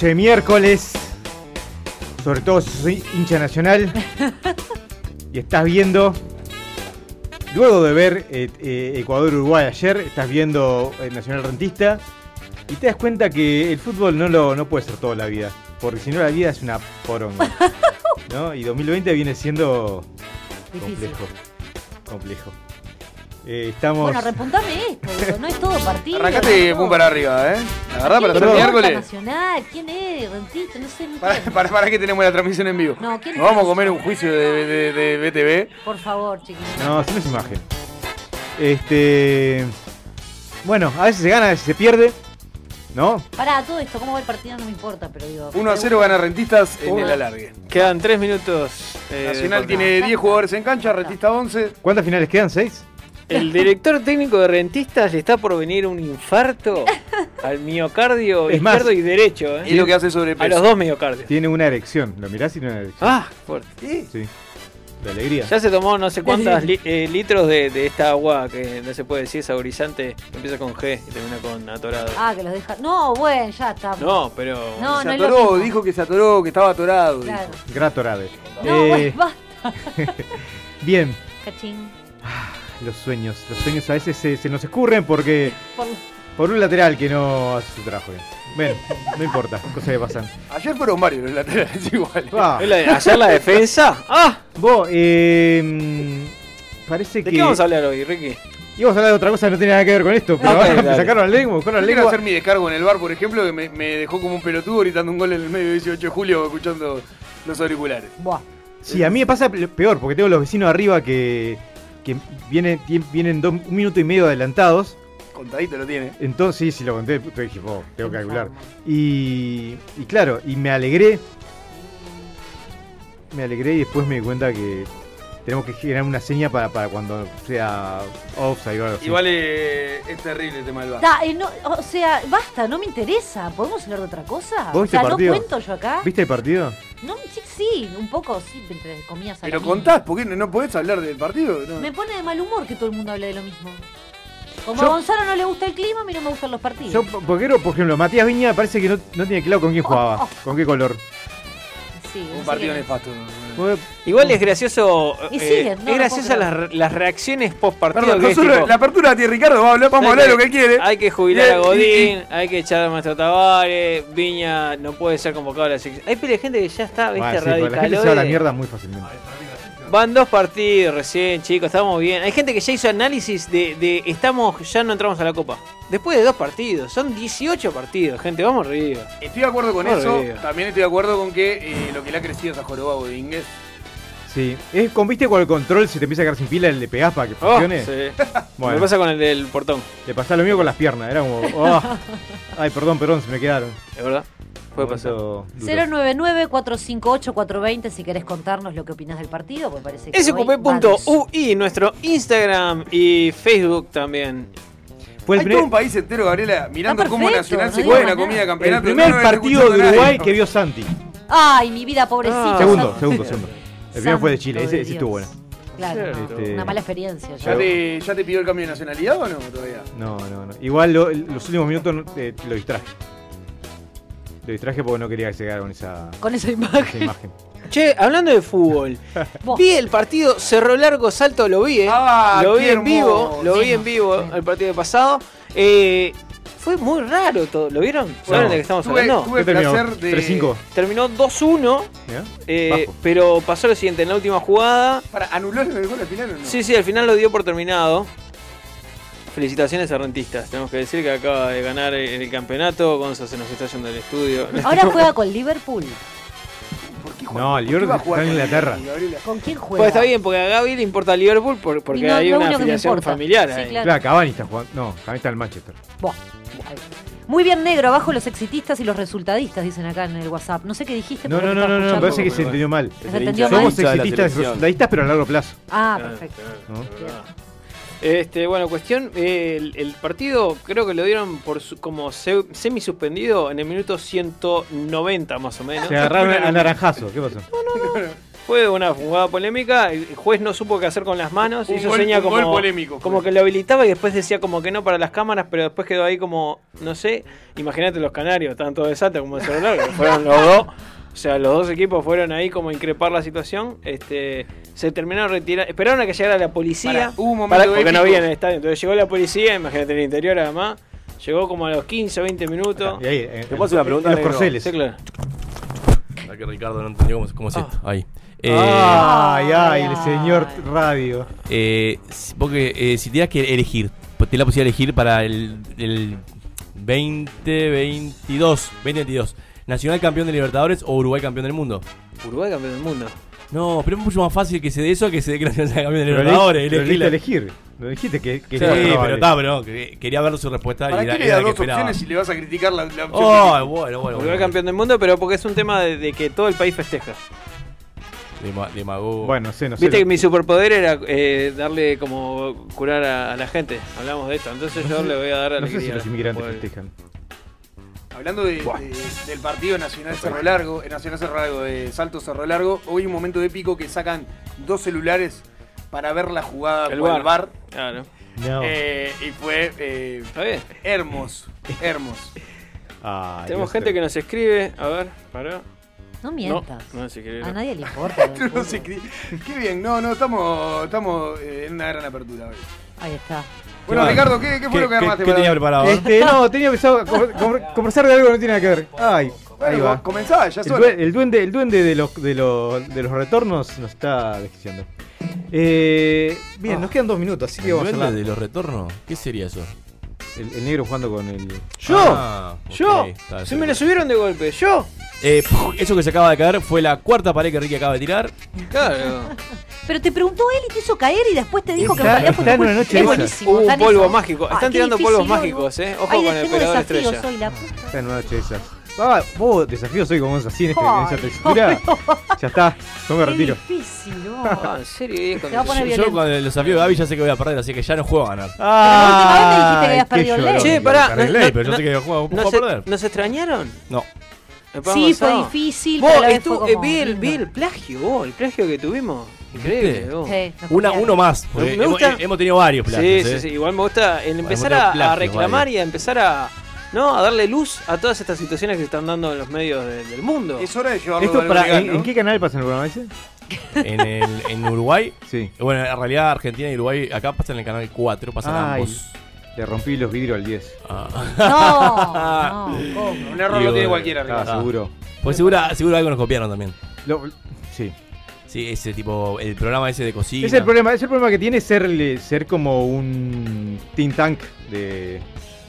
Noche de miércoles. Sobre todo si soy hincha nacional. y estás viendo. Luego de ver eh, eh, Ecuador-Uruguay ayer, estás viendo el Nacional Rentista. Y te das cuenta que el fútbol no, lo, no puede ser toda la vida. Porque si no, la vida es una poronga. ¿no? Y 2020 viene siendo Difícil. complejo. Complejo. Eh, estamos. Bueno, repuntame digo, no es todo partido. Arrancate todo. para arriba, ¿eh? La verdad, para ¿Quién ser es miércoles. Nacional? ¿Quién es? Rentista, no sé. Para, entiendo. para, para que tenemos la transmisión en vivo. No, ¿quién Nos vamos a es? comer un juicio de, de, de BTV. Por favor, chiquillos. No, si no es imagen. Este. Bueno, a veces se gana, a veces se pierde. ¿No? Pará, todo esto, cómo va el partido no me importa, pero digo. 1 a 0 gana Rentistas en el alargue. Quedan tres minutos. eh, Nacional de tiene ya 10 está. jugadores en cancha, Rentista 11. ¿Cuántas finales quedan? ¿Seis? El director técnico de Rentistas le está por venir un infarto al miocardio Es más, izquierdo y derecho. ¿eh? Es lo que hace A sobrepeso. los dos miocardios. Tiene una erección. ¿Lo mirás y tiene una erección? Ah, fuerte. Sí. Sí. De alegría. Ya se tomó no sé cuántos litros de, de esta agua que no se puede decir saborizante. Empieza con G y termina con atorado. Ah, que los deja. No, bueno, ya está. No, pero. No, se no atoró, dijo que se atoró, que estaba atorado. Claro. Gratorade. No, Eh, bueno, basta. bien, Cachín. Los sueños. Los sueños a veces se, se nos escurren porque. Por- Por un lateral que no hace su trabajo bien. Bueno, no importa, cosas que pasan. Ayer fueron varios los laterales igual. Ah, ¿Es la de ayer la defensa? ¡Ah! vos, eh, parece ¿De que. qué vamos a hablar hoy, Ricky? Íbamos a hablar de otra cosa que no tiene nada que ver con esto, pero me sacaron la lengua, buscaron quiero lengua. hacer mi descargo en el bar, por ejemplo, que me, me dejó como un pelotudo gritando un gol en el medio de 18 de julio escuchando los auriculares. Buah. Sí, a mí me pasa peor, porque tengo los vecinos arriba que, que vienen, vienen dos- un minuto y medio adelantados. Contadito lo tiene. Entonces, sí, sí, lo conté, pero dije, "Oh, tengo que calcular. Y, y claro, y me alegré. Me alegré y después me di cuenta que tenemos que generar una seña para, para cuando sea offside o algo así. Igual eh, es terrible el tema del bar. Da, eh, no, o sea, basta, no me interesa. ¿Podemos hablar de otra cosa? ¿Vos O viste sea, el no partido? cuento yo acá. ¿Viste el partido? No, sí, sí, un poco, sí, entre comillas. a Pero contás, ¿por qué no, no podés hablar del partido? No. Me pone de mal humor que todo el mundo hable de lo mismo. Como Yo- a Gonzalo no le gusta el clima, a mí no me gustan los partidos. Yo, porque, por ejemplo, Matías Viña parece que no, no tiene claro con quién jugaba, con qué color. Sí, Un partido que- nefasto. Igual es gracioso. Y eh, no, es graciosa las, las reacciones post partido. Perdón, que es nosotros- tipo, la apertura tiene Ricardo, va a hablar- vamos a hablar de lo que- quiere. Hay que jubilar Y- a y- Godín, hay que echar a Maestro Tavares, Viña no puede ser convocado a la selección. Hay pila de gente que ya está, viste, Bueno, sí, porque la gente se va a la mierda muy fácilmente. Van dos partidos recién, chicos, estamos bien. Hay gente que ya hizo análisis de, de estamos, ya no entramos a la Copa. Después de dos partidos, son 18 partidos, gente, vamos arriba. Estoy de acuerdo con eso. También estoy de acuerdo con que eh, lo que le ha crecido es a Joroba Bodínguez. Sí. Es con, viste, con el control se te empieza a quedar sin pila, le pegás para que Oh, funcione. sí. Bueno. Me pasa con el del portón, Le pasaba lo mío con las piernas, era como. oh. Ay, perdón, perdón, se me quedaron. es verdad. Puede pasar. Momento duro. 099-458-420 si querés contarnos lo que opinás del partido, porque parece que sqp.ui, nuestro Instagram y Facebook también. Fue el Hay primer, todo un país entero, Gabriela, mirando Está cómo perfecto, Nacional no se juega en la comida de el campeonato. primer No, partido de Uruguay que vio Santi. Ay, mi vida, pobrecito. Ah. Segundo, segundo, segundo. El primero fue de Chile, ese, de ese estuvo bueno. Claro, no, Este- una mala experiencia. ¿Ya te, ¿Ya te pidió el cambio de nacionalidad o no todavía? No, no, no. Igual lo- los últimos minutos eh, lo distraje. Lo distraje porque no quería que se quedara con esa, Con esa esa imagen. Che, hablando de fútbol, vi el partido Cerro Largo Salto, lo vi, ¿eh? Ah, lo vi en vivo, lo vi en vivo sí. el partido pasado. Eh, fue muy raro todo, ¿lo vieron? ¿Saben de qué estamos Tuve, hablando? tuve el ¿Qué terminó? placer de. 3-5. Terminó 2-1, ¿Mirá? eh, pero pasó lo siguiente, en la última jugada, Para, ¿Anuló el gol al final o no? sí, sí, al final lo dio por terminado. Felicitaciones a Rentistas, tenemos que decir que acaba de ganar el, el campeonato, Gonza se nos está yendo del estudio. Ahora juega con Liverpool. ¿Por qué juega- No, el Liverpool jugar está en Inglaterra. ¿Con quién juega? Pues está bien, porque a Gaby le importa Liverpool por- porque Y no- hay lo una único que me afiliación importa. familiar Sí, ahí. claro. Claro, Cavani está jugando. No, Cavani está en el Manchester. Buah. Muy bien negro, abajo los exitistas y los resultadistas, dicen acá en el WhatsApp. No sé qué dijiste. No, pero no, no, no, estaba no, me escuchando. parece que se entendió mal. ¿Se entendió mal? Somos hincha de la exitistas y selección. resultadistas, pero a largo plazo. Ah, perfecto. claro, ¿no? Este, bueno, cuestión, eh, el, el partido creo que lo dieron por su- como semi suspendido en el minuto 190 más o menos. Se agarraron a naranjazo. ¿Qué pasó? Fue una jugada polémica, el juez no supo qué hacer con las manos, Un hizo gol- seña un como, gol polémico fue. como que lo habilitaba y después decía como que no para las cámaras, pero después quedó ahí como, no sé, imagínate los canarios, tanto de Sata como de celular, que fueron los dos, o sea, los dos equipos fueron ahí como a increpar la situación, este, se terminaron retirando, esperaron a que llegara la policía, Pará, hubo un momento para- porque no había en el estadio, entonces llegó la policía, imagínate en el interior además, llegó como a los 15 o 20 minutos. Y ahí, ¿Te puedo hacer una pregunta, en los corceles. Sí, claro. La que Ricardo no entendió cómo, cómo es Ah. esto. Ahí. Eh, Ay, ay, el señor radio. eh, porque eh, si tuvieras que elegir, pues, tenés la posibilidad de elegir para el, el 2022, 2022, Nacional campeón de Libertadores o Uruguay campeón del mundo. Uruguay campeón del mundo. No, pero es mucho más fácil que se dé eso que se dé que Nacional sea campeón de Pero Libertadores. elegiste, la- elegir. Lo dijiste que, que Sí, pero está, pero que- quería ver su respuesta ¿Para y era, qué le era das la que dos opciones si le vas a criticar la, la opción? Oh, bueno, bueno. Uruguay bueno. campeón del mundo, pero porque es un tema de, de que todo el país festeja. Dema- Demagogo. Bueno, sé, no sé. Viste que mi superpoder era eh, darle como curar a, a la gente. Hablamos de esto. Entonces yo le voy a dar no sé si los inmigrantes festejan. Hablando de- de- del partido Nacional Cerro Largo, eh, Nacional Cerro Largo, de Salto Cerro Largo, hoy un momento épico que sacan dos celulares para ver la jugada El por el bar. bar. Claro. No. Eh, y fue eh, Está bien. hermoso, hermoso. Tenemos Dios gente te- que nos escribe. A ver, pará. No mientas. No, no se escribe. A nadie le importa. No qué bien, no, no, estamos, estamos eh, en una gran apertura hoy. Ahí está. Bueno, Ricardo, ¿qué, qué fue ¿Qué, lo que armaste qué para tenía preparado? Este, no, tenía pensado conver- conver- conversar de algo que no tiene nada que ver. Ay, ahí Bueno, va. comenzaba, ya El, due- el duende, el duende de los, de los, de los retornos nos está desquiciando. Eh, bien, nos quedan dos minutos, así que ¿El vamos a duende hablar. de los retornos? ¿Qué sería eso? El, el negro jugando con el. ¡Yo! Ah, ¡Yo! está, Se me lo subieron de golpe. ¡Yo! Eh, puf, eso que se acaba de caer fue la cuarta pared que Ricky acaba de tirar. Claro. Pero te preguntó él y te hizo caer y después te dijo que en Está- realidad fue está en tu una culpa. noche Es esa. buenísimo. Hubo está un en polvo eso. mágico. Ah, Están tirando difícil, polvos ¿no? mágicos, eh. Ojo Ay, con el desafíos estrella. hoy, la puta. Está en una noche de esas. Ah, vos desafíos hoy como es así en, este- en esa textura. Ya está, yo me Qué retiro. difícil, ¿no? Ah, en serio, viejo. Te va a poner Yo, yo con el desafío de Gaby ya sé que voy a perder, así que ya no juego a ganar. Ah, última vez me dijiste que habías perdido el ley. Che, pará. Arreglé, no- pero yo no- sé que juego, ¿No puedo se, perder. ¿Nos extrañaron? No. ¿El programa Sí, fue difícil, Vos, pero a la eh, vi el plagio, vos, el plagio que tuvimos. Increíble. Sí, Una, uno más. porque Me hemos, gusta- hemos tenido varios Sí, plagios. sí, ¿eh? sí. Igual me gusta el empezar a, reclamar y a empezar a, ¿no? a darle luz a todas estas situaciones que se están dando en los medios de- del mundo. Es hora de llevarlo ¿Esto para, legal, ¿en, ¿no? en qué canal pasa el programa ese? En, el, en Uruguay, Sí. bueno, en realidad Argentina y Uruguay acá pasan en el canal 4, pasan Ay. ambos. Le rompí los vidrios al 10. Ah. No, no, ¿cómo? Un error lo Digo, tiene cualquiera, Ah, seguro. Pues seguro, seguro algo nos copiaron también. Lo- sí. Sí, ese tipo, el programa ese de cocina. Es el problema, es el problema que tiene ser, ser como un think tank de.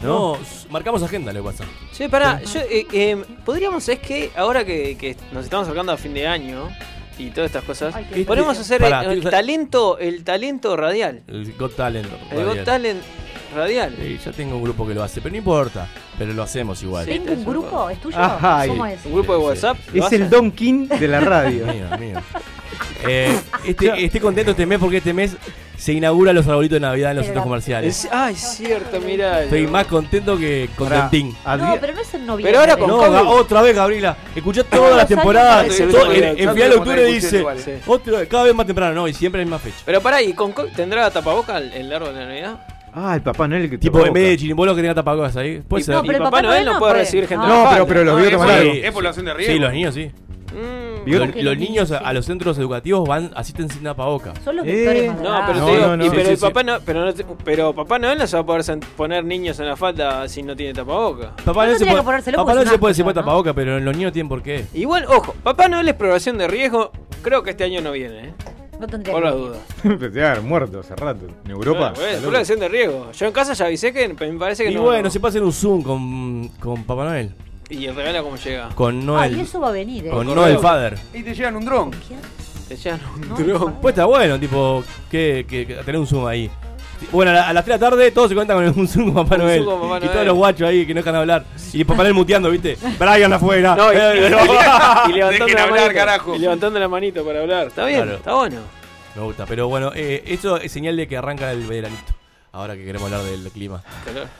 No, marcamos agenda, que pasa. Che, pará, yo, eh, eh, podríamos, es que ahora que, que nos estamos acercando a fin de año y todas estas cosas, Ay, qué podemos hacer Pará, el, el talento, el talento radial. El Got Talent. El radial. Got Talent radial. Sí, ya tengo un grupo que lo hace, pero no importa. Pero lo hacemos igual. Sí. ¿Tengo un grupo? ¿Es tuyo? Ajá, ¿Cómo es? Un grupo de. WhatsApp. ¿lo Es el Don King de la radio. Mío, mío. Eh, este, estoy contento este mes porque este mes se inaugura los arbolitos de Navidad en los centros comerciales. Es- ah, es cierto, mirá. Estoy más contento que contentín. No, pero no es en noviembre. Pero ahora con No, COVID. Otra vez, Gabriela. Escuché todas las temporadas. todo- en, final de octubre dice. igual. Sí. otra- cada vez más temprano, no, y siempre en la misma fecha. Pero pará, ¿y con COVID tendrá tapaboca el, el árbol de Navidad? Ah, el Papá Noel que Tipo, en vez de que tenga tapabocas ahí. Puede Y- ser. No, pero el Papá Papá Noel no puede puede. recibir gente No, pero- pero los es, más Sí. largos. es población de riesgo. Sí, los niños sí. Mm. Los, niños a, los centros educativos van así sin tapabocas. Son los Eh, más No, pero No, te digo, no, no. y pero Sí, el sí, papá no, pero no te- pero papá Noel no se va a poder poner niños en la falda si no tiene tapaboca. Papá No Noel se puede, Papá es se puede puede ¿no? tapabocas, pero los niños tienen por qué. Igual, ojo, Papá Noel es población de riesgo, creo que este año no viene, ¿eh? No tendría Por que- la duda. Pensé haber muerto hace rato. En Europa. Bueno, bueno, Salud. población de riesgo. Yo en casa ya avisé que me parece que Y no. bueno, no. se puede hacer un Zoom con, con Papá Noel. Y el regalo cómo llega. Con Ah, Noel. y eso va a venir, ¿eh? con correo. Noel Father. Y te llegan un dron. ¿Quién? Te llegan un No, dron. Pues está bueno, tipo, que, que, que tener un Zoom ahí. Bueno, a, la- a las 3 de la tarde todos se cuentan con un Zoom con Papá Noel. Papá Y Noel. todos los guachos ahí que no dejan hablar. Y Papá Noel muteando, ¿viste? Brian afuera. No, y, Eh, y- no. y levantando la hablar, manito. Y levantando la manito para hablar. Está bien, Claro. está bueno. Me gusta, pero bueno, eh, eso es señal de que arranca el veranito. Ahora que queremos hablar del clima.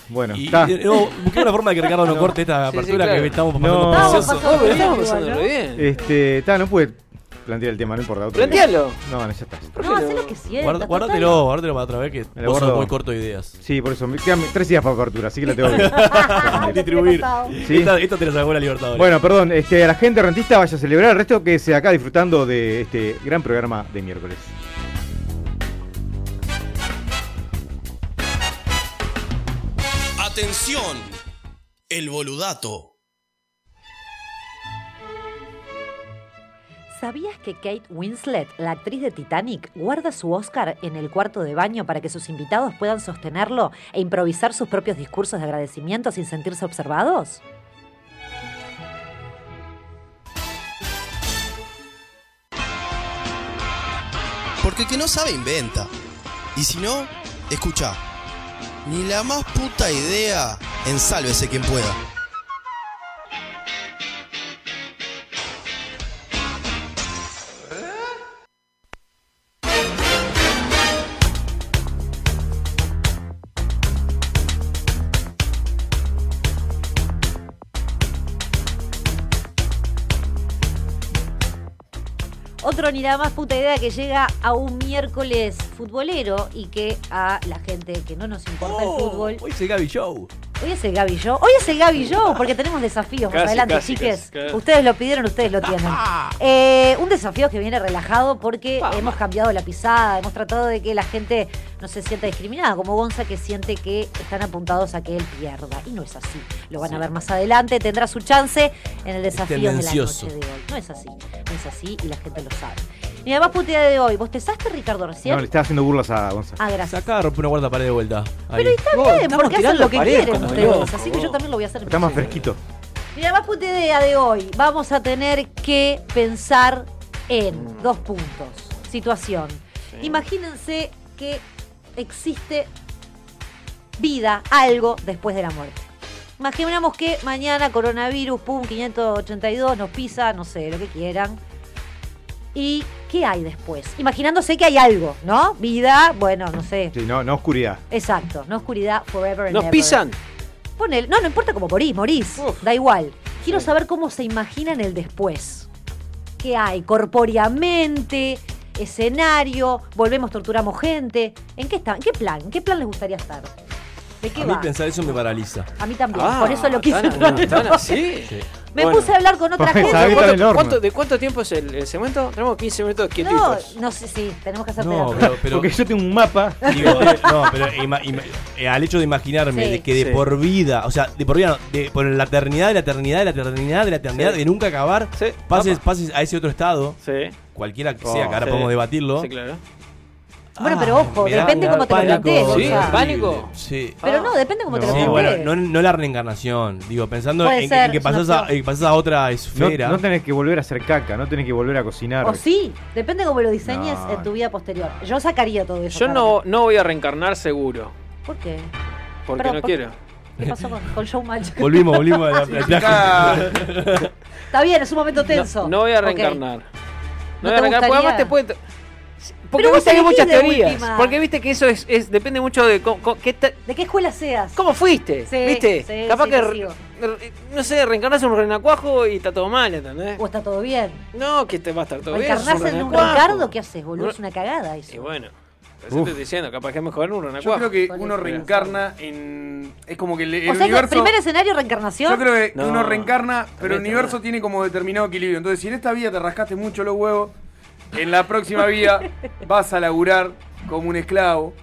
Bueno, Y, está. y, no, busqué una forma de que Ricardo no corte esta Sí, sí, apertura claro. que estamos pasando No. precioso. pero bien, estamos igual, pasando ¿no? bien. Este, está, no pude plantear el tema, no importa. Plantealo. No, no, ya está. No, hacé lo que sientas. Guarda-. Guárdatelo, guárdatelo para otra vez que Me vos sos muy corto de ideas. Sí, por eso. Me quedan tres días para cobertura, así que la tengo que. Distribuir. Sí. Esta, esta te la sacó la libertad. Bueno, perdón, este, a la gente rentista vaya a celebrar el resto que se acá disfrutando de este gran programa de miércoles. Atención, el boludato. ¿Sabías que Kate Winslet, la actriz de Titanic, guarda su Oscar en el cuarto de baño para que sus invitados puedan sostenerlo e improvisar sus propios discursos de agradecimiento sin sentirse observados? Porque el que no sabe inventa. Y si no, escucha. Ni la más puta idea, ensálvese quien pueda. Otro ni la más puta idea que llega a un miércoles futbolero y que a la gente que no nos importa el fútbol. Hoy es el Gaby Show. Hoy es el Gaby Show. Hoy es el Gaby Show porque tenemos desafíos más Casi, adelante, casi, chiques. casi. Ustedes lo pidieron, ustedes lo tienen. Eh, un desafío que viene relajado porque hemos cambiado la pisada, hemos tratado de que la gente no se sienta discriminada, como Gonza que siente que están apuntados a que él pierda. Y no es así. Lo van a ver más adelante, tendrá su chance en el desafío de la noche de hoy. No es así, no es así y la gente lo sabe. Y además, puta idea de hoy. ¿Vos te saste, Ricardo, recién? No, le estaba haciendo burlas a Gonzalo. Ah, gracias. Sacá, rompe una cuarta pared de vuelta. Ahí. Pero está Vos, bien, estamos porque hacen tirando lo que pared quieren como ustedes. locos, así que yo también lo voy a hacer. Está más fresquito. Mira, más puta idea de hoy. Vamos a tener que pensar en dos puntos. Situación. Imagínense que existe vida, algo después de la muerte. Imaginamos que mañana coronavirus, pum, 582, nos pisa, no sé, lo que quieran. ¿Y qué hay después? Imaginándose que hay algo, ¿no? Vida, bueno, no sé. Sí, no, no oscuridad. Exacto, no oscuridad, forever and ¿Nos ever. pisan? Ponele- no, no importa cómo morís, morís. Uf. Da igual. Quiero saber cómo se imaginan el después. ¿Qué hay? Corpóreamente, escenario, volvemos, torturamos gente. ¿En qué están? ¿En qué plan? ¿En qué plan les gustaría estar? ¿De qué A mí pensar eso me paraliza. A mí también, Ah, por eso lo quise ¿tan- traer. ¿Tan así? Sí. Me Bueno. puse a hablar con otra gente. el ¿Cuánto- ¿De cuánto tiempo es el, el segmento? Tenemos 15 minutos No, quietitos. no sé, sí, tenemos que hacer No, pero, pero Porque yo tengo un mapa. digo, eh, no, pero ima- ima- eh, al hecho de imaginarme Sí. de que de Sí. por vida, o sea, de por vida, no, de por la eternidad, de la eternidad, de la eternidad, de la eternidad, Sí. de nunca acabar, Sí. pases, pases a ese otro estado, Sí. cualquiera que Oh, sea, que ahora sí. podemos debatirlo. Sí, claro. Bueno, pero ojo, me da- depende cómo te lo pánico plantees, Sí, Gonza. pánico. Sí. Pero no, depende cómo te lo No, Sí, plantees. bueno, no, no la reencarnación, digo, pensando Puede en, ser, en que es una pasás a, opción. en que pasás a otra No, esfera. no tenés que volver a hacer caca, no tenés que volver a cocinar. O sí, depende cómo lo diseñes No. en tu vida posterior. Yo sacaría todo eso. Yo no, no voy a reencarnar seguro. ¿Por qué? Porque Pero, no ¿por- quiero. ¿Qué pasó con, con Showmatch? Volvimos, volvimos a la, Está bien, es un momento tenso. No, no voy a Ok. reencarnar. No, ¿No voy a te reencarnar. Porque además gustaría? te puede. Porque Pero vos viste que hay elegís muchas teorías. última. Porque viste que eso es, es- depende mucho de cómo, cómo- qué ¿De qué escuela seas? cómo fuiste. Sí, ¿Viste? sí, Capaz sí, que, re- re- no sé, reencarnas en un renacuajo y está todo mal, ¿entendés? ¿O está todo bien? No, que te va a estar todo bien. ¿Reencarnarse sos en un renacuajo. Ricardo? ¿Qué haces, boludo? Es una cagada eso. Y bueno, eso estoy diciendo, capaz que es mejor en un yo renacuajo. creo que uno reencarna en. Es como que el, el o sea, universo. primer escenario, reencarnación. Yo creo que No. uno reencarna, pero el universo tiene como determinado equilibrio. Entonces, si en esta vida te rascaste mucho los huevos, en la próxima vida vas a laburar como un esclavo.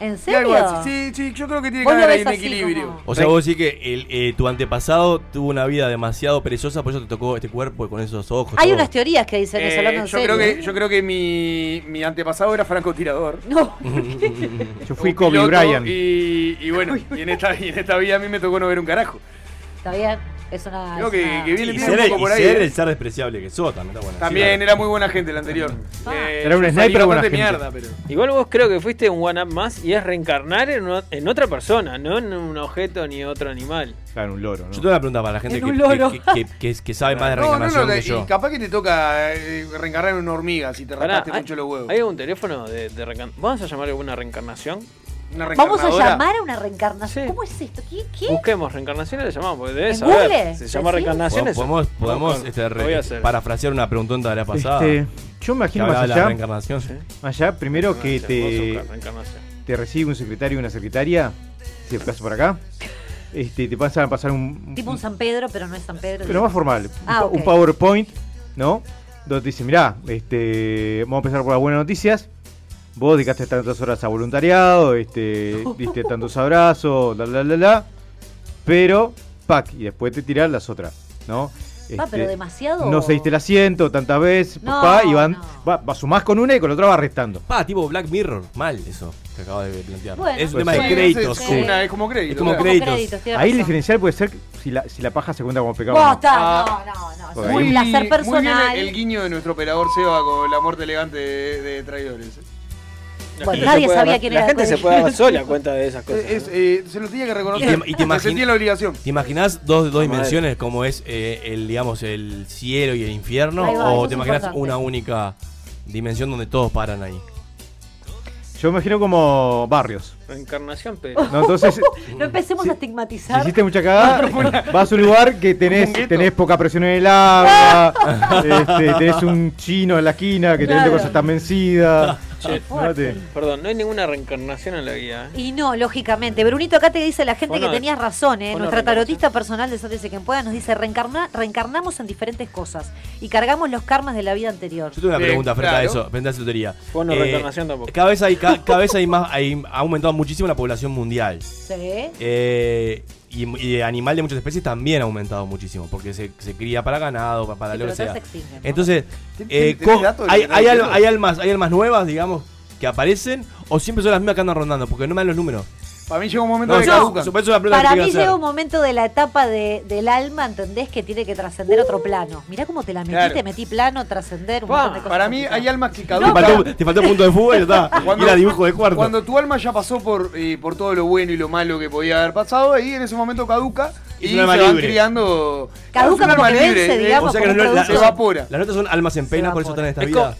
¿En serio? así. Sí, sí, yo creo que tiene que haber ahí un equilibrio. como- O sea, vos decís que el, eh, tu antepasado tuvo una vida demasiado perezosa, por eso te tocó este cuerpo con esos ojos. Hay todo. unas teorías que dicen eso, Eh, hablando en yo, serio. creo que, yo creo que mi, mi antepasado era francotirador. No, Yo fui Kobe Bryant. Y, y bueno, y en, esta, y en esta vida a mí me tocó no ver un carajo. está bien. Es una. Creo es que- una- que viene Y tiene ser, un poco y por ahí, ser eh. el ser despreciable que sos también está bueno. También Sí, era muy buena gente el anterior. Ah. Eh, Era un sniper, buena gente. mierda, pero. Igual vos creo que fuiste un one up más y es reencarnar en, o- en otra persona, no en un objeto ni otro animal. Claro, un loro, ¿no? Yo tengo una pregunta para la gente En que, un loro. que, que- que- que- que sabe más de No, no, reencarnación no, que y yo. capaz que te toca eh, reencarnar en una hormiga si te rascaste ¿hay, mucho los huevos. ¿Hay algún teléfono de, de reencarnación? ¿Vamos a llamar alguna reencarnación? Una Vamos a llamar a una reencarnación. Sí. ¿Cómo es esto? ¿Qué? ¿Qué? Busquemos reencarnaciones, le llamamos, porque debes ¿En saber. Google? Se llama ¿Sí? reencarnaciones. Podemos, podemos este, re- parafrasear una preguntón de la pasada. Este, yo imagino más allá, reencarnación. Sí. más allá, primero que te, te recibe un secretario y una secretaria, si pasa por acá, este, te pasan a pasar un, Tipo un San Pedro, pero no es San Pedro. pero más formal, un Ah, pa- ok. un PowerPoint, ¿no? Donde te dice, mirá, este, vamos a empezar por las buenas noticias. Vos dedicaste tantas horas a voluntariado, este, diste tantos abrazos, la la la la, pero, pack, y después te tiran las otras, ¿no? Ah, pero Este, demasiado. No cediste el asiento tantas veces, No, papá, y van, no. va, va- sumás con una y con la otra va restando. Pa, tipo Black Mirror. Mal eso que acaba de plantear. Bueno, es un pues tema sí, de créditos. Es como, sí. una- es como crédito. Es como créditos. Ahí el diferencial puede ser si la, si la paja se cuenta como pecado. no. Ah. no, no, no. Es un placer muy bien personal. el, el guiño de nuestro operador Seba con la muerte elegante de, de traidores. La Bueno, nadie puede sabía quién La era gente se puede dar sola cuenta de esas cosas. Es- ¿no? eh, se lo tenía que reconocer. Y te- y te la obligación. ¿Te imaginas dos, dos dimensiones como es eh, el, digamos, el cielo y el infierno? Va, ¿O te imaginas importante. una única dimensión donde todos paran ahí? Yo me imagino como barrios. Reencarnación, pero. ¿no? Entonces, No empecemos a si estigmatizar. hiciste mucha cagada, vas a un lugar que tenés, tenés poca presión en el agua, este, tenés un chino en la esquina que te vende Claro. cosas tan vencidas. Perdón, no hay ninguna reencarnación en la guía. ¿eh? Y no, lógicamente. Brunito, acá te dice la gente Bueno, que tenías razón, ¿eh? Nuestra tarotista personal de Sótese quien pueda nos dice, reencarna, reencarnamos en diferentes cosas y cargamos los karmas de la vida anterior. Yo tengo una Bien, pregunta frente a claro. eso, frente a esa lotería. Bueno, reencarnación tampoco. Cada vez hay, ca- cada vez hay más, hay, ha aumentado muchísimo la población mundial. Sí. Eh, y, animal de muchas especies también ha aumentado muchísimo, porque se, se cría para ganado, para, para Sí, lo que sea. ¿no? Entonces, ¿Ten- eh, hay, hay, al- hay almas, hay almas nuevas, digamos, que aparecen, o siempre son las mismas que andan rondando, porque no me dan los números. Para mí llega un momento No, de pregunta que Para mí llega un momento de la etapa de- del alma, ¿entendés? Que tiene que trascender otro plano. Mirá cómo te la metí, Claro. te metí plano, trascender, un Pa, montón de cosas. Para mí hay almas que Te caducan. faltó, te faltó punto de fútbol y ya está. Cuando- era dibujo de cuarto. Cuando tu alma ya pasó por, eh, por todo lo bueno y lo malo que podía haber pasado, ahí en ese momento caduca y un se van criando. Caduca un como que vence, digamos, o sea que como no- un la- se evapora. Las notas son almas en pena, por eso están en esta Es vida.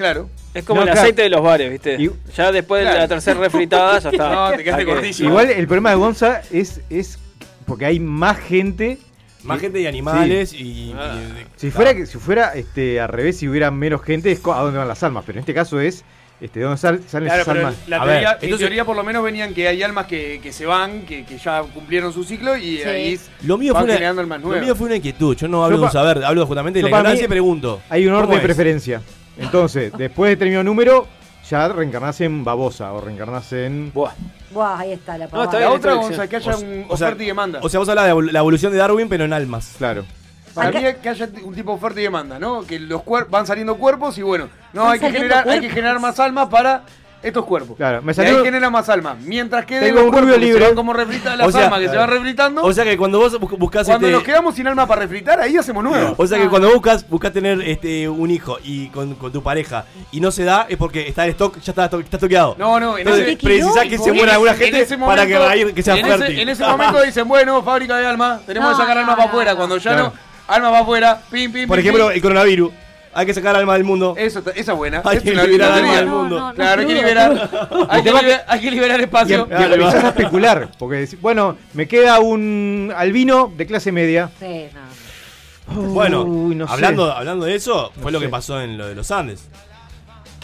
Claro. Es como No, el claro. aceite de los bares, ¿viste? Y- ya después de la tercera refritada, ya está. No, te quedaste cortísimo. Igual el problema de Gonza es, es porque hay más gente. Más gente y animales y, Ah. y- Si fuera, que- si fuera este, al revés, si hubiera menos gente, es a dónde van las almas. Pero en este caso es este, de dónde sal- salen Claro, esas almas. la A teoría, ver, en entonces- teoría por lo menos venían que hay almas que, que se van, que, que ya cumplieron su ciclo y Sí. ahí Lo mío, van fue una, generando almas lo mío fue una inquietud. Yo no hablo Yo de un saber, hablo justamente de la ignorancia y pregunto. Hay un orden ¿Cómo de es? preferencia. Entonces, después de determinado número, ya reencarnás en babosa o reencarnás en. Buah. Buah, ahí está la No, pavada. está La otra, elección. Gonza, que haya O- un o sea- oferta y demanda. O sea, vos hablas de la evolución de Darwin, pero en almas. Claro. Para mí que haya un tipo de oferta y demanda, ¿no? Que los cuer- van saliendo cuerpos y bueno, no hay que saliendo generar, hay que cuerpos. generar más almas para estos cuerpos. Claro, me Y salió- ahí genera más almas. Mientras queden Tengo los cuerpos que libre. se van como refritas las O sea, almas que se van refritando. O sea que cuando vos bus- buscas cuando este, nos quedamos sin alma para refritar, ahí hacemos nuevos. O sea que Ah. cuando buscas, buscas tener este un hijo y con, con tu pareja y no se da, es porque está el stock, ya está, está toqueado. No, no, en Entonces ese, precisás que se muera alguna en gente para que, ahí- que sea en fértil. ese, en ese momento dicen, bueno, fábrica de almas, tenemos No, que sacar almas no, para afuera. no. Cuando ya Claro. no, almas para afuera, pim, pim, Por pim, ejemplo, pim. el coronavirus. Hay que sacar alma del mundo. Eso, esa es buena. Hay Es que una liberar teoría. del mundo. Claro, hay que liberar, hay que, liber- hay que liberar Y, espacio. y empezás a especular. Porque decís, bueno, me queda un albino de clase media. Sí, no. Bueno, Uy, no sé. hablando, hablando de eso, fue No lo que pasó en lo de los Andes.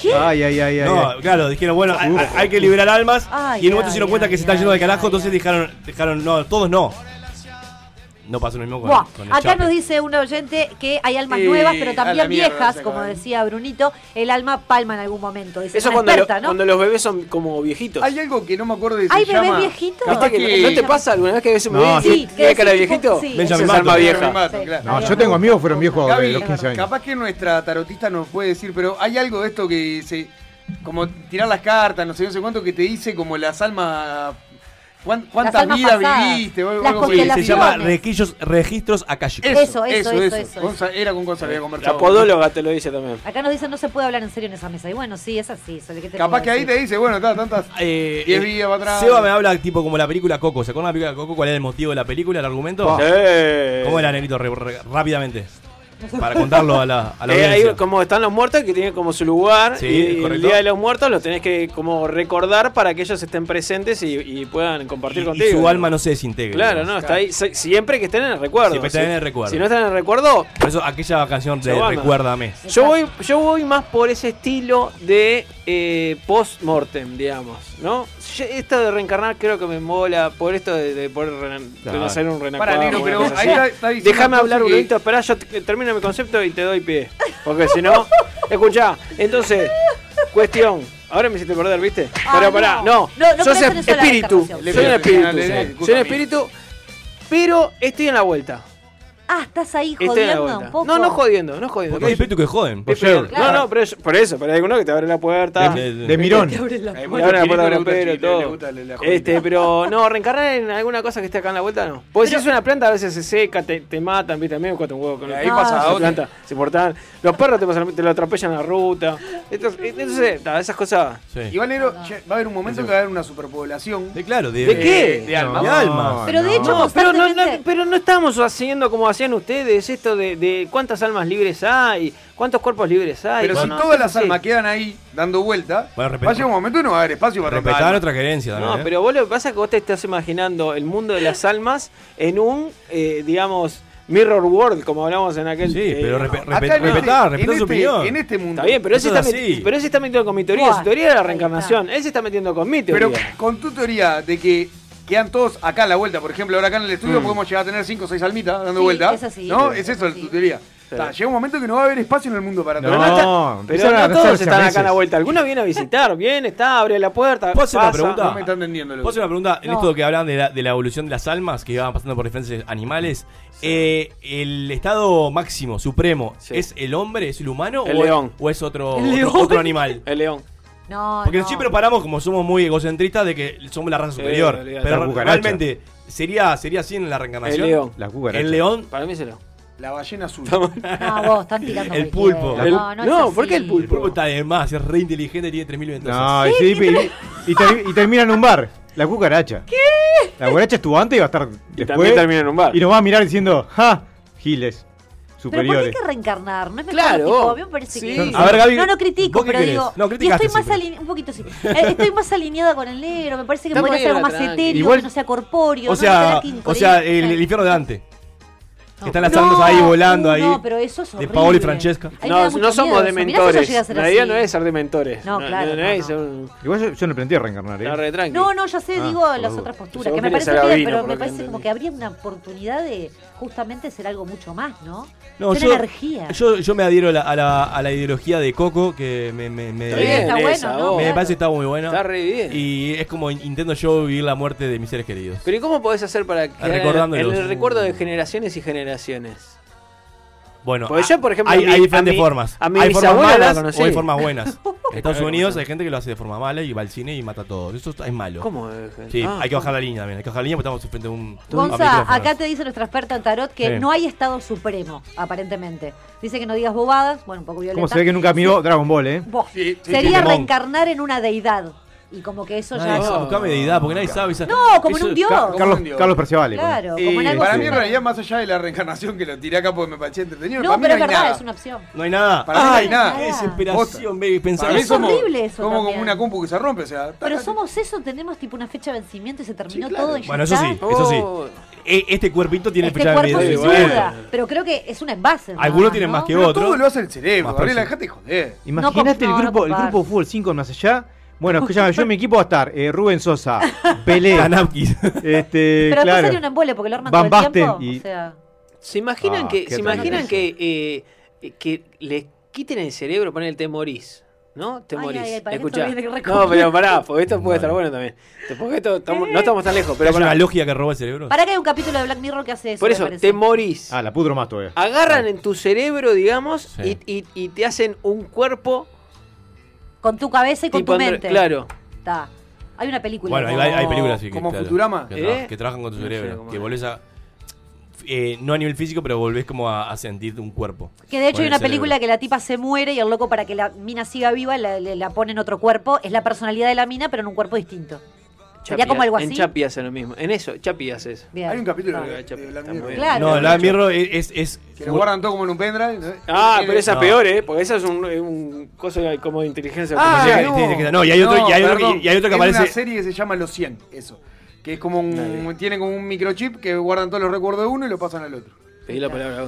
¿Qué? Ay, ay, ay, ay. No, ay. claro, dijeron, bueno, hay, hay que liberar almas. Ay, y en un momento ay, se dieron cuenta ay, que se está ay, yendo del carajo, ay, entonces ay. dejaron, dejaron, no, todos no. No pasó lo mismo con, Buah, con el acá Chape. nos dice un oyente que hay almas Eh, nuevas, pero a también mierda, viejas, se como decía Brunito, el alma palma en algún momento. Dice, Eso una cuando, lo- experta, ¿no? cuando los bebés son como viejitos. Hay algo que no me acuerdo de ¿Hay se bebés llama- viejitos? Capaz ¿Viste que que- ¿No te pasa alguna vez que ves un No, bebé sí. tiene cara de viejito? sí, Benjamin ese es Button. alma vieja. Claro. No, yo tengo amigos que fueron viejos Gaby, de los 15 años. capaz que nuestra tarotista nos puede decir, pero hay algo de esto que se. Como tirar las cartas, no sé, no sé cuánto, que te dice como las almas. Cuán- ¿Cuántas almas vidas pasadas. viviste? se llama registros, registros akashicos. Eso, eso, eso, eso, Gonza- era con Gonzalo, había La conversado. podóloga te lo dice también. Acá nos dicen no se puede hablar en serio en esa mesa. Y bueno, sí, es así. eso, ¿qué te Capaz que ahí te dice, bueno, está, tantas. Eh, Diez eh, días para atrás. Seba me habla tipo como la película Coco. ¿Se acuerdan de la película Coco? ¿Cuál era el motivo de la película, el argumento? Eh. ¿Cómo era, Negrito? Rápidamente. Para contarlo a la, a la Eh, ahí como están los muertos que tienen como su lugar Sí, y, el día de los muertos lo tenés que como recordar para que ellos estén presentes y, y puedan compartir Y- y contigo. su alma no se desintegre. Claro, no, está ahí si- siempre que estén en el recuerdo. Siempre estén en el recuerdo. Si no están en el recuerdo, Por eso aquella canción de. Recuérdame. yo voy, yo voy más por ese estilo de eh, post-mortem, digamos, ¿no? Yo- Esto de reencarnar creo que me mola por esto de, de poder Claro. hacer un negro, pero ahí está, está Déjame hablar un entonces que- momento, esperá, yo te- termino mi concepto y te doy pie. Porque si no, escuchá, entonces, cuestión. Ahora me hiciste perder, ¿viste? Ah, pero pará, no. no, No, sos espíritu. Soy un espíritu. Soy un espíritu, pero estoy en la vuelta. Ah, estás ahí la jodiendo vuelta. un poco. No, no jodiendo, no jodiendo. Porque hay espíritus que joden. Por ser- No, no, pero es- por eso, pero hay alguno que te abre la puerta. De- De Mirón. Te abren la puerta chilitos de le los gusta el pelos, chile, todo. le gusta la- la jodita. Este, pero no, reencarnar en alguna cosa que esté acá en la vuelta no. Porque si es una planta a veces se seca, te, te matan, viste, a mí me cuesta un huevo con ahí pasa sí. a esa otro. planta, se portan. Los perros te, pasan- te lo atropellan en la ruta. Entonces, entonces ta, esas cosas. Sí. Igual, negro, che, va a haber un momento que va a haber una superpoblación. De, claro, de, ¿De qué? De alma. De alma. Pero de hecho, No, pero no, no, pero no estamos haciendo como hacían ustedes, esto de, de cuántas almas libres hay, cuántos cuerpos libres hay. Pero si todas las sí. almas quedan ahí dando vuelta, Bueno, va a llegar un momento que no va a haber espacio para Respetar nuestra gerencia también. No, ¿eh? pero vos lo que pasa es que vos te estás imaginando el mundo de las almas en un, eh, digamos, mirror world, como hablamos en aquel... Sí, eh, pero no. respetar, este- respetar en su este- opinión. En este mundo. Está bien, pero él, se Eso está pero él se está metiendo con mi teoría. Buah, Su teoría de la reencarnación. Él se está metiendo con mi Pero teoría. con tu teoría de que quedan todos acá a la vuelta, por ejemplo, ahora acá en el Mm. estudio podemos llegar a tener 5 o 6 almitas dando Sí, vuelta. es así. ¿No? Sí, Es eso es tu teoría. Está, llega un momento que no va a haber espacio en el mundo para No. todo. Pero no, está- No, pero a no todos están acá en la vuelta. Algunos vienen a visitar, viene, está, abre la puerta. ¿Puedo hacer una pregunta? No me están entendiendo lo ¿Puedo hacer una pregunta? En No. esto que hablan de la, de la evolución de las almas que iban pasando por diferentes animales, eh, ¿el estado máximo, supremo, Sí. es el hombre, es el humano El o, león. Es, o es otro, El otro, león. otro animal? El león. No, Porque no. siempre paramos como somos muy egocentristas de que somos la raza superior. pero realmente, ¿sería, ¿sería así en la reencarnación? El león. La cucaracha. El león, Para mí es el león. La ballena azul. No, vos están tirando El pulpo. El- No, no. ¿por qué el el pulpo? pulpo está de más, es re inteligente, tiene 3000 ventosas. No, y, sí, y, y termina en un bar. La cucaracha. ¿Qué? La cucaracha estuvo antes y va a estar después. también termina en un bar. Y nos va a mirar diciendo, ja, giles. Pero ¿por qué hay Superiores. que reencarnar? No es mejor, Claro. tipo, a mí me parece Sí. que... A ver, Gaby, No, no critico, ¿vos qué pero querés? digo... No, y estoy más alineada... Un poquito sí. Eh, estoy más alineada con el negro. Me parece que podría ser algo más etéreo, Igual- que no sea corpóreo. O no sea, que o sea el, el infierno de Dante. No. que están las almas ahí volando uh, ahí. No, pero eso es de. Paolo y Francesca. No, no somos si dementores. ser La idea no es ser dementores. No, claro, No, no, es no. un- Igual yo, yo no planteé reencarnar, ¿eh? No, no, ya sé, Ah, digo las otras posturas, Si que me parece bien, pero me parece como que habría una oportunidad de justamente ser algo mucho más, ¿no? No, ser yo, energía. yo, yo me adhiero a la, a la, a la ideología de Coco, que me, me, me, Está bien, está bueno, esa, ¿no? vos. me Claro. parece que está muy buena. Está re bien. Y es como in- intento yo vivir la muerte de mis seres queridos. Pero ¿y cómo podés hacer para en Recordándolos. el recuerdo de generaciones y generaciones? Bueno, Porque a- yo, por ejemplo, hay, a mi- hay diferentes a formas. a mi hay formas la malas o hay formas buenas. En Estados Unidos hay gente que lo hace de forma mala y va al cine y mata a todos. Eso es malo. ¿Cómo? eh, Sí, ah, hay que bajar la línea también. Hay que bajar la línea porque estamos frente a un. a Gonza, micrófonos. acá te dice nuestra experta en tarot que Sí. no hay estado supremo, aparentemente. Dice que no digas bobadas, bueno, un poco violenta. Como se ve que nunca miró Dragon Ball, ¿eh? Buah, Sí, sí, sería Pokémon. reencarnar en una deidad. Y como que eso ya... Nadie sabe, buscame deidad porque nadie sabe. esa- No, como en un dios. Ca- Carlos. Carlos Perciavale. Claro, pone. como en Eh, algo Para así. mí, en realidad, más allá de la reencarnación que lo tiré acá porque me pareció entretenido, No, para mí pero no es hay verdad, nada. es una opción. No hay nada. Para mí no hay Ay, nada. desesperación, baby, pensar Para mí es horrible eso como, como una compu que se rompe, o sea. Pero somos eso, tenemos tipo una fecha de vencimiento y se terminó Sí, claro. todo y ya Bueno, eso está. sí, eso sí. Oh, E- Este cuerpito tiene Este fecha de cuerpo vencimiento. suda, pero creo que es un envase. Algunos tienen ¿no? más que otros. todo lo hace el cerebro, Gabriela, dejate de joder. Imagínate No, el no, grupo, no el grupo de fútbol 5 más allá. Bueno, escúchame, yo en mi equipo va a estar eh, Rubén Sosa, Pelé, este, Pero después claro, sería un embole porque lo arman Van todo el tiempo. Y- O sea, ¿Se imaginan Ah, que, se imaginan que, eh, que les quiten el cerebro, ponen el te morís? ¿No? Te Ay, morís. ay, ay, Escuchá. No, pero pará, porque esto puede estar bueno también. Porque esto estamos- no estamos tan lejos, pero es una lógica que roba el cerebro. para que hay un capítulo de Black Mirror que hace eso. Por eso, te morís. Ah, la pudro más todavía. Agarran en tu cerebro, digamos, Sí. y, y- y te hacen un cuerpo Con tu cabeza y con tipo tu mente. Claro. Está. Hay una película. Bueno, hay, como- hay- hay películas así que, como claro, Futurama. que, tra- ¿Eh? que trabajan con tu No sé cerebro. cómo que es. volvés a. eh, no a nivel físico, pero volvés como a, a sentir un cuerpo. Que de hecho con hay el una cerebro. película que la tipa se muere y el loco para que la mina siga viva la, le- la pone en otro cuerpo. Es la personalidad de la mina, pero en un cuerpo distinto. Chapi- como algo En así. Chapi hace lo mismo. En eso, Chapi hace eso. Bien. Hay un capítulo Claro. de, Chapi, de Black Mirror. Claro. No, la Mirror es. es, es- Que lo guardan todo como en un pendrive. ¿no? Ah, pero esa No. peor, ¿eh? Porque esa es un, cosa como de inteligencia Ah, artificial. sí, sí, sí, no, y hay otro- y hay otro que- perdón. y hay otro que Es una aparece- serie que se llama Los 100, eso. Que es como un. Tiene como un microchip que guardan todos los recuerdos de uno y lo pasan al otro. Pedí la palabra.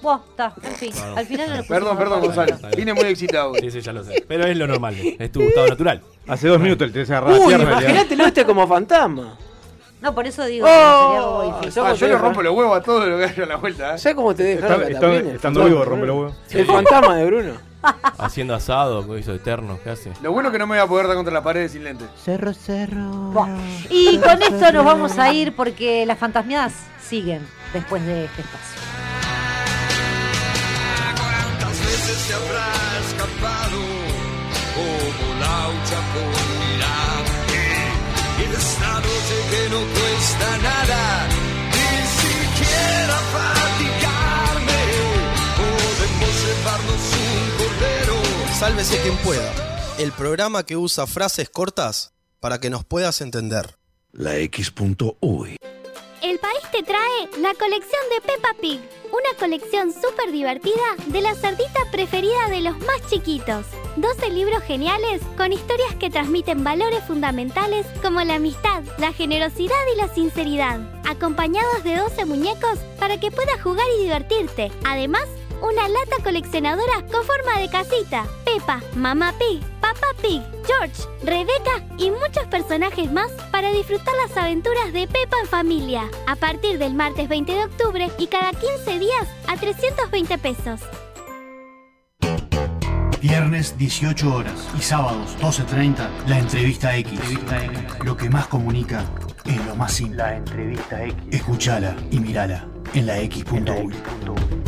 Buah, está, en fin. Al final no lo Perdón, perdón, Gonzalo. Vine muy excitado. Sí, sí, ya lo sé. Pero es lo normal, es tu estado natural. Hace dos minutos el te agarraba la Uy, imagínatelo este como fantasma. No, por eso digo que sería algo Oh, difícil. Ah, yo le rompo los huevos a todo lo que haya a la vuelta. ¿eh? ¿Sabes cómo te deja? Está- está- estando vivo, rompe los huevos. El fantasma de Bruno. Haciendo asado, eso eterno, ¿qué hace? Lo bueno es que no me voy a poder dar contra las paredes sin lentes. Cerro, cerro. Buah. Y con esto nos vamos a ir porque las fantasmiadas siguen después de este espacio. ¿Cuántas veces se habrá escapado como laucha por mirar? Y de esta noche que no cuesta nada, ni siquiera fatigarme. Podemos llevarnos un cordero. Sálvese quien pueda. El programa que usa frases cortas para que nos puedas entender. La X.uy. El país te trae la colección de Peppa Pig, una colección súper divertida de la cerdita preferida de los más chiquitos. 12 libros geniales con historias que transmiten valores fundamentales como la amistad, la generosidad y la sinceridad, acompañados de 12 muñecos para que puedas jugar y divertirte. Además, una lata coleccionadora con forma de casita, Peppa, Mamá Pig, Papá Pig, George, Rebeca y muchos personajes más para disfrutar las aventuras de Peppa en familia. A partir del martes 20 de octubre y cada 15 días a 320 pesos. Viernes 18 horas y sábados 12.30, la entrevista X. Lo que más comunica es lo más simple. La entrevista X. Escuchala y mirala en la X.uy.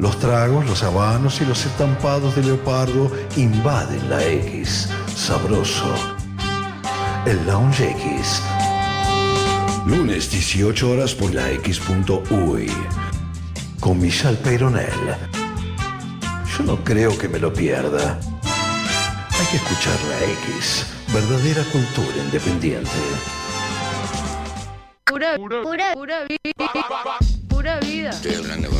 Los tragos, los habanos y los estampados de leopardo invaden la X. Sabroso. El Lounge X. Lunes 18 horas por la X.uy. Con Michelle Peyronel. Yo no creo que me lo pierda. Hay que escuchar la X. Verdadera cultura independiente. Pura, pura, pura vida. Pura vida. Estoy hablando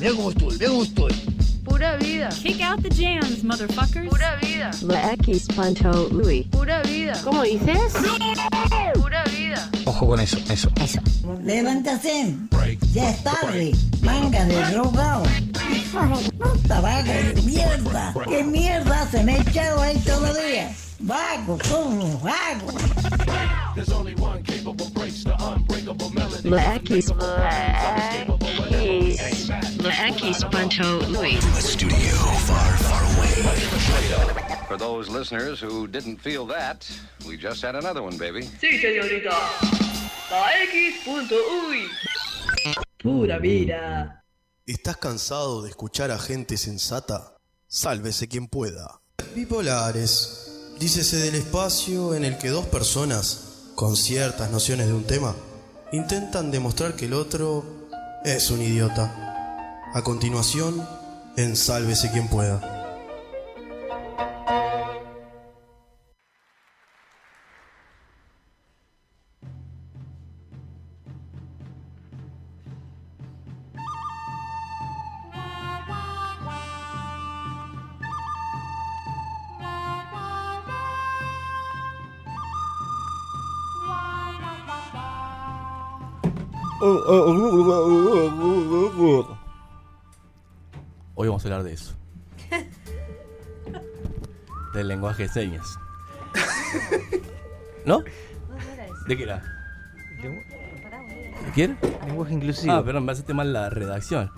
estoy, mira cómo estoy. Pura vida. Kick out the jams, motherfuckers. Pura vida. La X.uy. Pura vida. ¿Cómo dices? Pura vida. Ojo con eso, eso. Eso. Levántate. Ya es tarde. Manga de drogado. Puta vaga de mierda. ¿Qué mierda se me ha echado ahí todavía? Vago, como vago. La X. La X.uy. For those listeners who didn't feel that, we just had another one, baby. Sí, señorita. La X.uy. Pura vida. ¿Estás cansado de escuchar a gente sensata? Sálvese quien pueda. Bipolares. Dícese del espacio en el que dos personas, con ciertas nociones de un tema, intentan demostrar que el otro es un idiota. A continuación, en Sálvese quien pueda. Hoy vamos a hablar de eso. Del lenguaje de señas. ¿No? ¿De qué era? ¿De quién? Lenguaje inclusivo. Ah, perdón, me hace mal la redacción.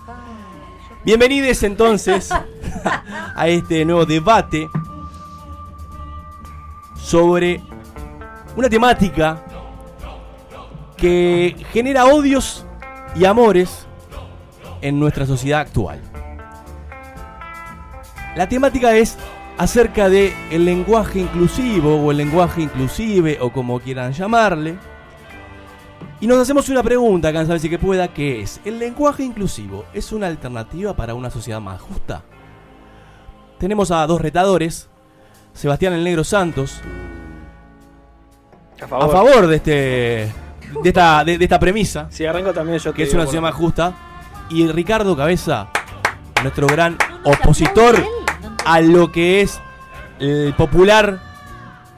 Bienvenidos entonces a este nuevo debate sobre una temática que genera odios y amores en nuestra sociedad actual. La temática es acerca de el lenguaje inclusivo o el lenguaje inclusive o como quieran llamarle. Y nos hacemos una pregunta, Sabe si que pueda, que es, ¿el lenguaje inclusivo es una alternativa para una sociedad más justa? Tenemos a dos retadores, Sebastián el Negro Santos, A favor de este de esta, de, de esta premisa, Si arranco también yo te que es digo una por- sociedad más justa, y Ricardo Cabeza, nuestro gran opositor a lo que es el popular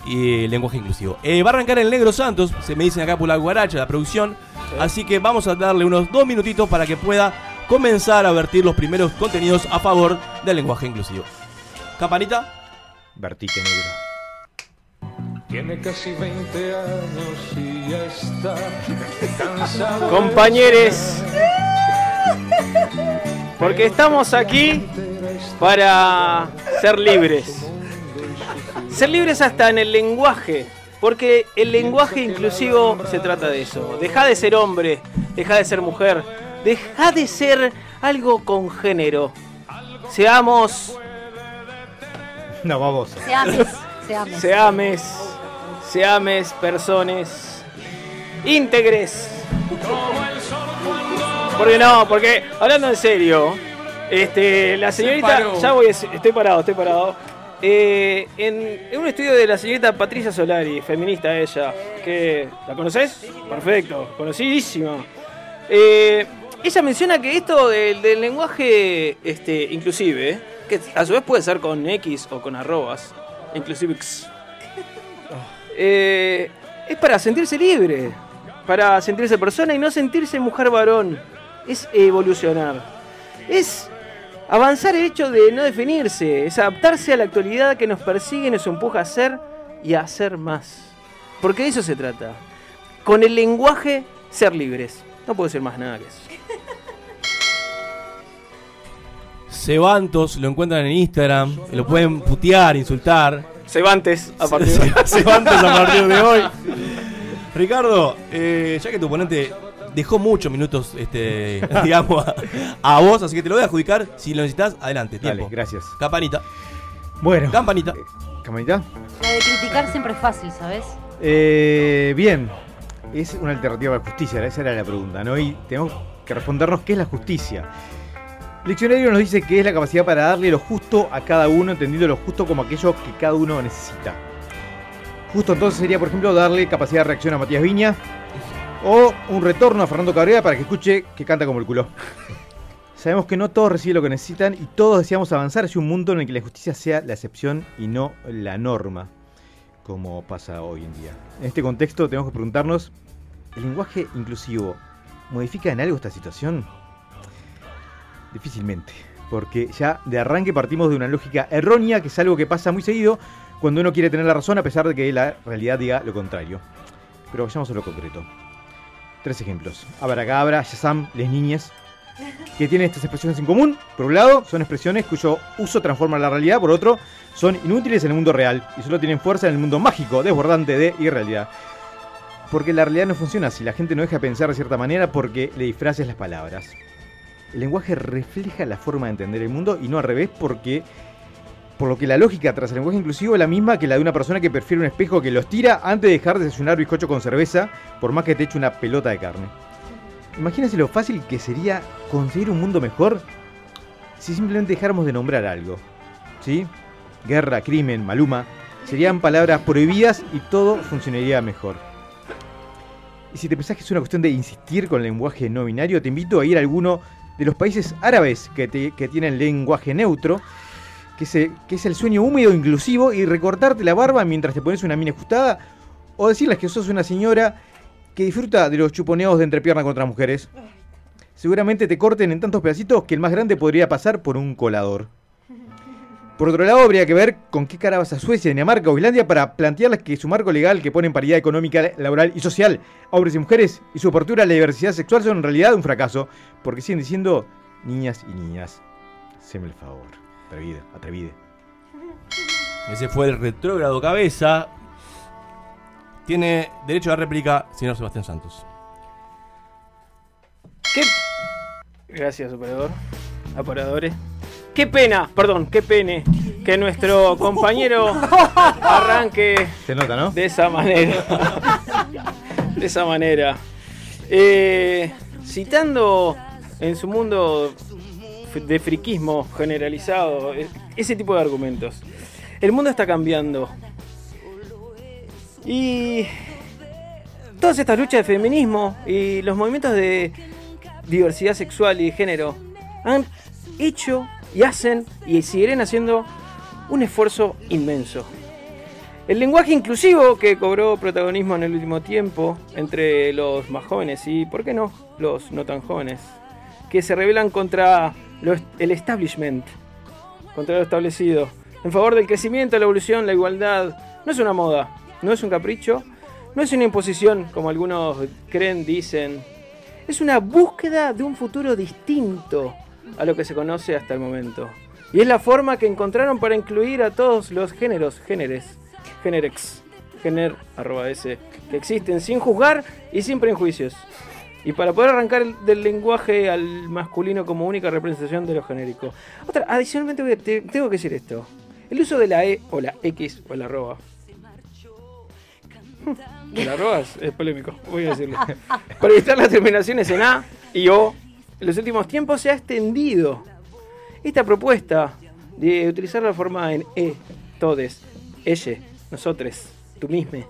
y el lenguaje inclusivo. Eh, va a arrancar el Negro Santos, se me dicen acá por la guaracha, la producción, así que vamos a darle unos dos minutitos para que pueda comenzar a vertir los primeros contenidos a favor del lenguaje inclusivo. Campanita. Vertite negro. Tiene casi 20 años y ya está cansado. de Compañeres, porque estamos aquí para ser libres. Ser libres hasta en el lenguaje, porque el lenguaje inclusivo se trata de eso. Deja de ser hombre, deja de ser mujer, deja de ser algo con género. Seamos No, vamos. Se ames, se ames. Seames, seames personas íntegres. Porque no, porque hablando en serio, este, la señorita, ya voy, estoy parado, estoy parado. Eh, en, en un estudio de la señorita Patricia Solari, feminista ella, que ¿la conoces? Perfecto, conocidísima. Eh, ella menciona que esto del, del lenguaje este, inclusive, que a su vez puede ser con X o con arrobas, inclusive X, eh, es para sentirse libre, para sentirse persona y no sentirse mujer varón. Es evolucionar. Es avanzar el hecho de no definirse, es adaptarse a la actualidad que nos persigue y nos empuja a ser y a hacer más. Porque de eso se trata. Con el lenguaje, ser libres. No puedo decir más nada que eso. Cebantos, lo encuentran en Instagram, lo pueden putear, insultar. Cebantes, a partir de hoy. Cebantes a partir de hoy. Ricardo, eh, ya que tu oponente dejó muchos minutos, este, digamos, a, a vos, así que te lo voy a adjudicar. Si lo necesitas, adelante, Dale, tiempo. gracias. Campanita. Bueno. Campanita. ¿Camarita? La de criticar siempre es fácil, ¿sabes? Eh, bien, es una alternativa a la justicia, esa era la pregunta, ¿no? Y tenemos que respondernos qué es la justicia. El diccionario nos dice que es la capacidad para darle lo justo a cada uno, entendiendo lo justo como aquello que cada uno necesita. Justo entonces sería, por ejemplo, darle capacidad de reacción a Matías Viña o un retorno a Fernando Cabrera para que escuche que canta como el culo. Sabemos que no todos reciben lo que necesitan y todos deseamos avanzar hacia un mundo en el que la justicia sea la excepción y no la norma como pasa hoy en día. En este contexto tenemos que preguntarnos, ¿el lenguaje inclusivo modifica en algo esta situación? Difícilmente, porque ya de arranque partimos de una lógica errónea, que es algo que pasa muy seguido cuando uno quiere tener la razón a pesar de que la realidad diga lo contrario. Pero vayamos a lo concreto. Tres ejemplos. Abracadabra, Shazam, les niñes, que tienen estas expresiones en común. Por un lado, son expresiones cuyo uso transforma la realidad, por otro, son inútiles en el mundo real y solo tienen fuerza en el mundo mágico, desbordante de irrealidad. Porque la realidad no funciona si la gente no deja de pensar de cierta manera porque le disfraces las palabras. El lenguaje refleja la forma de entender el mundo y no al revés porque por lo que la lógica tras el lenguaje inclusivo es la misma que la de una persona que prefiere un espejo que los tira antes de dejar de desayunar bizcocho con cerveza por más que te eche una pelota de carne. Imagínense lo fácil que sería conseguir un mundo mejor si simplemente dejáramos de nombrar algo. ¿Sí? Guerra, crimen, maluma. Serían palabras prohibidas y todo funcionaría mejor. Y si te pensás que es una cuestión de insistir con el lenguaje no binario, te invito a ir a alguno de los países árabes que, te- que tienen lenguaje neutro, que, se- que es el sueño húmedo inclusivo, y recortarte la barba mientras te pones una mina ajustada, o decirles que sos una señora que disfruta de los chuponeos de entrepierna con otras mujeres. Seguramente te corten en tantos pedacitos que el más grande podría pasar por un colador. Por otro lado, habría que ver con qué cara vas a Suecia, Dinamarca o Islandia para plantearles que su marco legal que pone en paridad económica, laboral y social a hombres y mujeres y su apertura a la diversidad sexual son en realidad un fracaso, porque siguen diciendo niñas y niñas. Haceme el favor. Atrevide, atrevide. Ese fue el retrógrado cabeza. Tiene derecho a réplica, señor Sebastián Santos. ¿Qué? Gracias, operador. Operadores. Qué pena, perdón, qué pene que nuestro compañero arranque Se nota, ¿no? de esa manera. De esa manera. Eh, citando en su mundo de friquismo generalizado, eh, ese tipo de argumentos. El mundo está cambiando. Y todas estas luchas de feminismo y los movimientos de diversidad sexual y de género han hecho y hacen y seguirán haciendo un esfuerzo inmenso. El lenguaje inclusivo que cobró protagonismo en el último tiempo entre los más jóvenes y, ¿por qué no?, los no tan jóvenes, que se rebelan contra el establishment, contra lo establecido, en favor del crecimiento, la evolución, la igualdad. No es una moda, no es un capricho, no es una imposición como algunos creen, dicen. Es una búsqueda de un futuro distinto a lo que se conoce hasta el momento. Y es la forma que encontraron para incluir a todos los géneros, géneres, génerex, géner, arroba ese, que existen sin juzgar y sin prejuicios. Y para poder arrancar el- del lenguaje al masculino como única representación de lo genérico. Otra, adicionalmente voy a- te- tengo que decir esto. El uso de la E o la X o la arroba. El arroba es, es polémico, voy a decirlo. Para evitar las terminaciones en A y O, en los últimos tiempos se ha extendido esta propuesta de utilizar la forma en E, todes, ella, nosotros, tú mismo,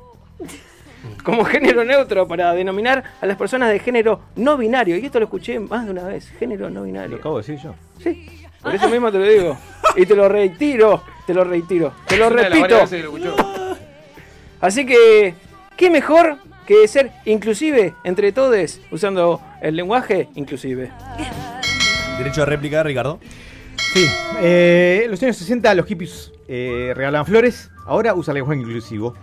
como género neutro para denominar a las personas de género no binario. Y esto lo escuché más de una vez, género no binario. Lo acabo de decir yo. Sí, por eso mismo te lo digo. Y te lo reitero, te lo reitero, te lo repito. Así que, ¿qué mejor que ser inclusive entre todos usando el lenguaje inclusive? Derecho a réplica, Ricardo. Sí, eh, en los años 60 los hippies eh, regalaban flores, ahora usan lenguaje inclusivo.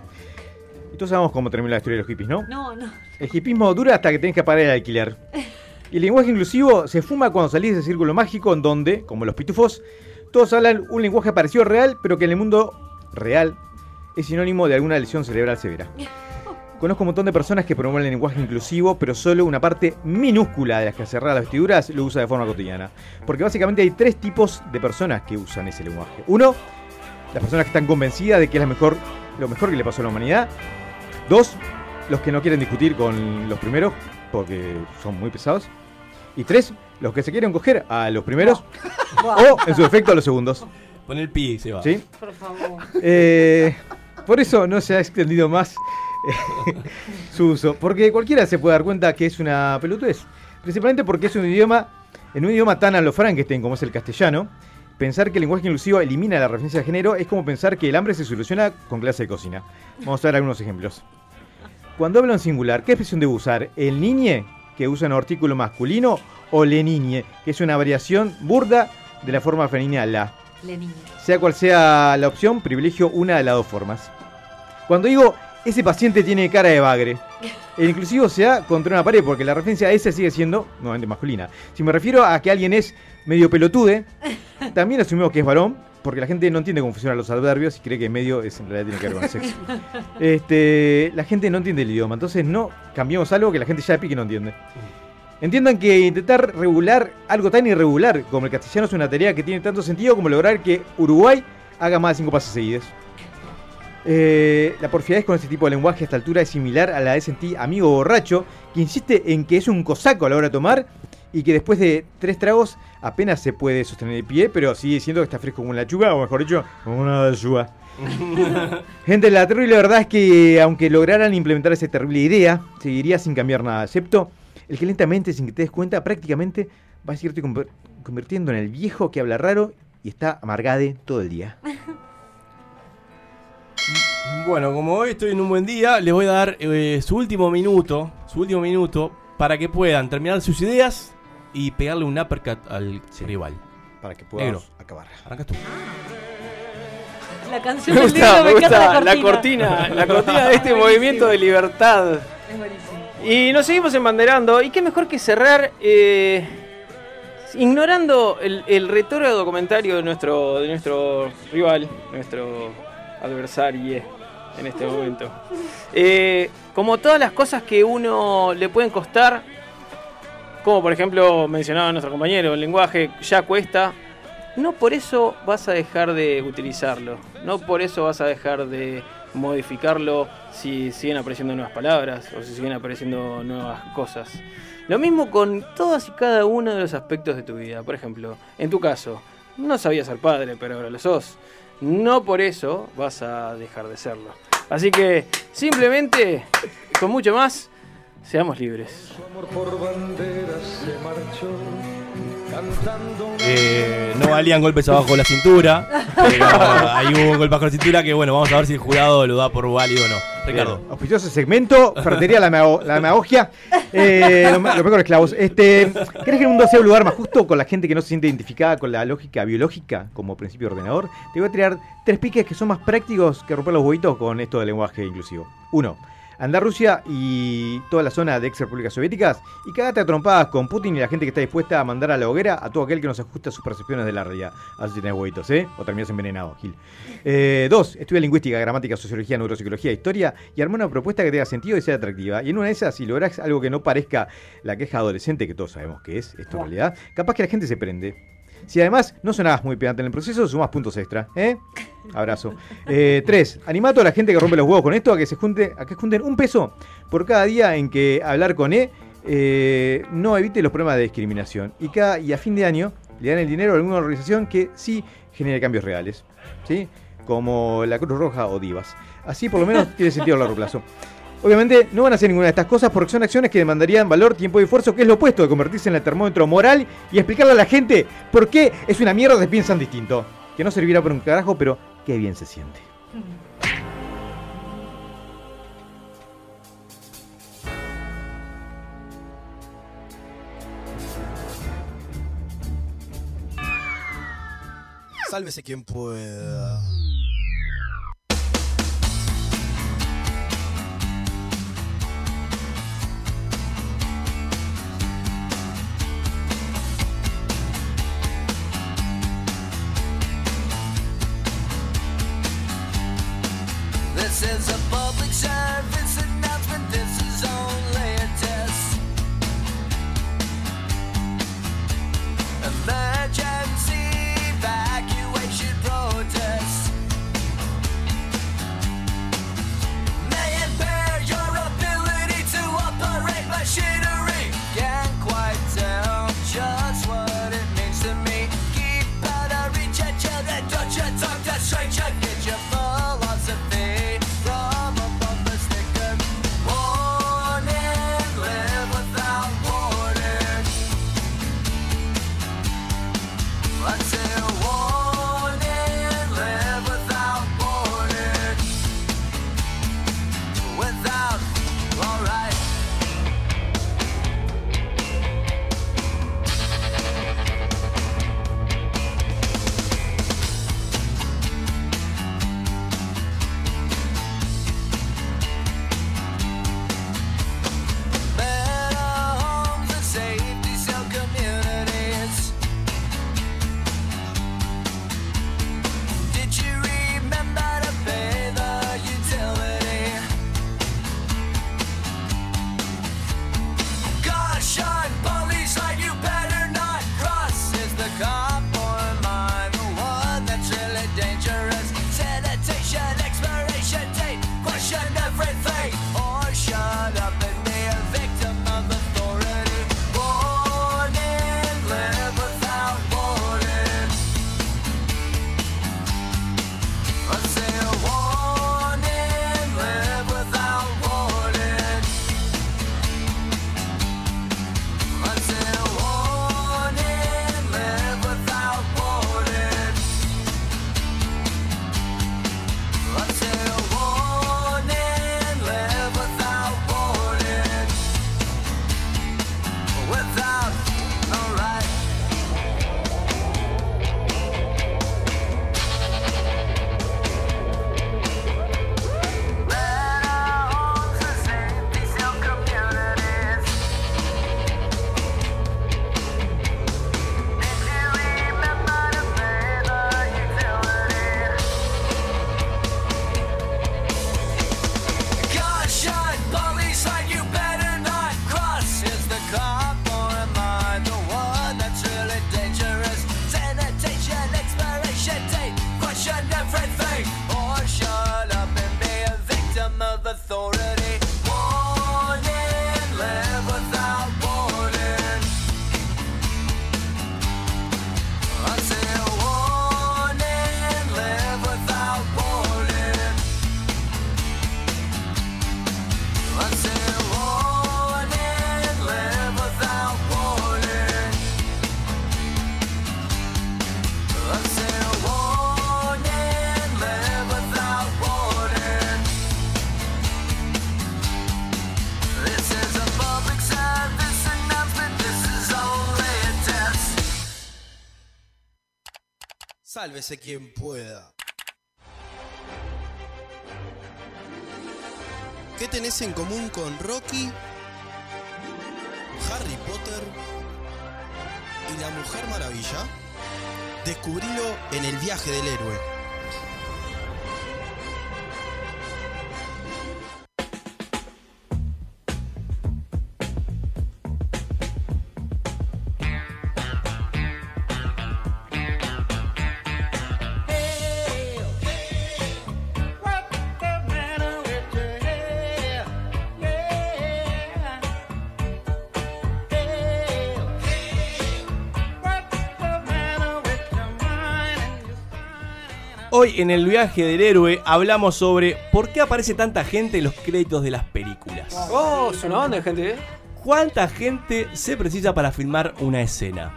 Y todos sabemos cómo termina la historia de los hippies, ¿no? No, no. El hippismo dura hasta que tenés que pagar el alquiler. Y el lenguaje inclusivo se fuma cuando salís de ese círculo mágico en donde, como los pitufos, todos hablan un lenguaje parecido al real, pero que en el mundo real es sinónimo de alguna lesión cerebral severa. Conozco un montón de personas que promueven el lenguaje inclusivo, pero solo una parte minúscula de las que cerrar las vestiduras lo usa de forma cotidiana. Porque básicamente hay tres tipos de personas que usan ese lenguaje. Uno, las personas que están convencidas de que es la mejor, lo mejor que le pasó a la humanidad. Dos, los que no quieren discutir con los primeros porque son muy pesados. Y tres, los que se quieren coger a los primeros o, en su defecto, a los segundos. Pon el pi, se va. ¿Sí? Por favor. Eh, por eso no se ha extendido más su uso. Porque cualquiera se puede dar cuenta que es una pelotudez. Principalmente porque es un idioma, en un idioma tan a lo Frankenstein como es el castellano, pensar que el lenguaje inclusivo elimina la referencia de género es como pensar que el hambre se soluciona con clase de cocina. Vamos a ver algunos ejemplos. Cuando hablo en singular, ¿qué expresión debo usar? ¿El niñe, que usa un artículo masculino, o le niñe, que es una variación burda de la forma femenina la? Lenin. Sea cual sea la opción, privilegio una de las dos formas. Cuando digo, ese paciente tiene cara de bagre, el inclusivo se da contra una pared porque la referencia a ese sigue siendo nuevamente masculina. Si me refiero a que alguien es medio pelotude, también asumimos que es varón, porque la gente no entiende cómo funcionan los adverbios y cree que medio es, en realidad tiene que ver con sexo. Este, la gente no entiende el idioma, entonces no cambiamos algo que la gente ya de pique no entiende. Entiendan que intentar regular algo tan irregular como el castellano es una tarea que tiene tanto sentido como lograr que Uruguay haga más de cinco pases seguidos. Eh, la porfiadez con este tipo de lenguaje a esta altura es similar a la de sentí amigo borracho que insiste en que es un cosaco a la hora de tomar y que después de tres tragos apenas se puede sostener de pie, pero sigue diciendo que está fresco como una lechuga, o mejor dicho, como una lechuga. Gente, la terrible verdad es que aunque lograran implementar esa terrible idea, seguiría sin cambiar nada, excepto el que lentamente, sin que te des cuenta, prácticamente va a seguirte convirtiendo en el viejo que habla raro y está amargade todo el día. Bueno, como hoy estoy en un buen día, les voy a dar eh, su último minuto, su último minuto, para que puedan terminar sus ideas y pegarle un uppercut al rival. Para que Negro, acabar. Arrancas tú. La canción Me del gusta, libro me me gusta la cortina, la cortina de este movimiento de libertad. Es buenísimo. Y nos seguimos embanderando. Y qué mejor que cerrar eh, ignorando el, el retrógrado comentario de nuestro, de nuestro rival, nuestro adversario. En este momento. Eh, como todas las cosas que uno le pueden costar, como por ejemplo mencionaba nuestro compañero, el lenguaje ya cuesta, no por eso vas a dejar de utilizarlo, no por eso vas a dejar de modificarlo si siguen apareciendo nuevas palabras o si siguen apareciendo nuevas cosas. Lo mismo con todos y cada uno de los aspectos de tu vida. Por ejemplo, en tu caso, no sabías ser padre, pero ahora lo sos. No por eso vas a dejar de serlo. Así que simplemente, con mucho más, seamos libres. Eh, no valían golpes abajo de la cintura, pero ahí hubo un golpe bajo la cintura que bueno, vamos a ver si el jurado lo da por válido o no. Ricardo. Auspicioso segmento, Ferretería la, Demago- la Demagogia. Eh, lo, lo mejor esclavos. Este, ¿Crees que el mundo sea un lugar más justo con la gente que no se siente identificada con la lógica biológica como principio ordenador? Te voy a tirar tres piques que son más prácticos que romper los huevitos con esto del lenguaje inclusivo. Uno, andar a Rusia y toda la zona de ex repúblicas soviéticas y cagate a trompadas con Putin y la gente que está dispuesta a mandar a la hoguera a todo aquel que no se ajuste a sus percepciones de la realidad. Así tenés huevitos, ¿eh? O terminas envenenado, Gil. Eh, dos, estudia lingüística, gramática, sociología, neuropsicología, historia y arma una propuesta que tenga sentido y sea atractiva. Y en una de esas, si lográs algo que no parezca la queja adolescente, que todos sabemos que es esto en realidad, capaz que la gente se prende. Si además no sonabas muy pegante en el proceso, sumás puntos extra, ¿eh? Abrazo. Eh, tres, animá a toda la gente que rompe los huevos con esto a que se junte, a que junten un peso por cada día en que hablar con E eh, no evite los problemas de discriminación. Y, cada, y a fin de año le dan el dinero a alguna organización que sí genere cambios reales. ¿Sí? Como la Cruz Roja o Divas. Así por lo menos tiene sentido a largo plazo. Obviamente no van a hacer ninguna de estas cosas porque son acciones que demandarían valor, tiempo y esfuerzo, que es lo opuesto de convertirse en el termómetro moral y explicarle a la gente por qué es una mierda que piensan distinto. Que no servirá por un carajo, pero qué bien se siente. Sálvese quien pueda. Sálvese quien pueda. ¿Qué tenés en común con Rocky, Harry Potter y la Mujer Maravilla? Descubrilo en el viaje del héroe. Hoy en el viaje del héroe hablamos sobre por qué aparece tanta gente en los créditos de las películas. Oh, es una banda de gente, ¿eh? ¿Cuánta gente se precisa para filmar una escena?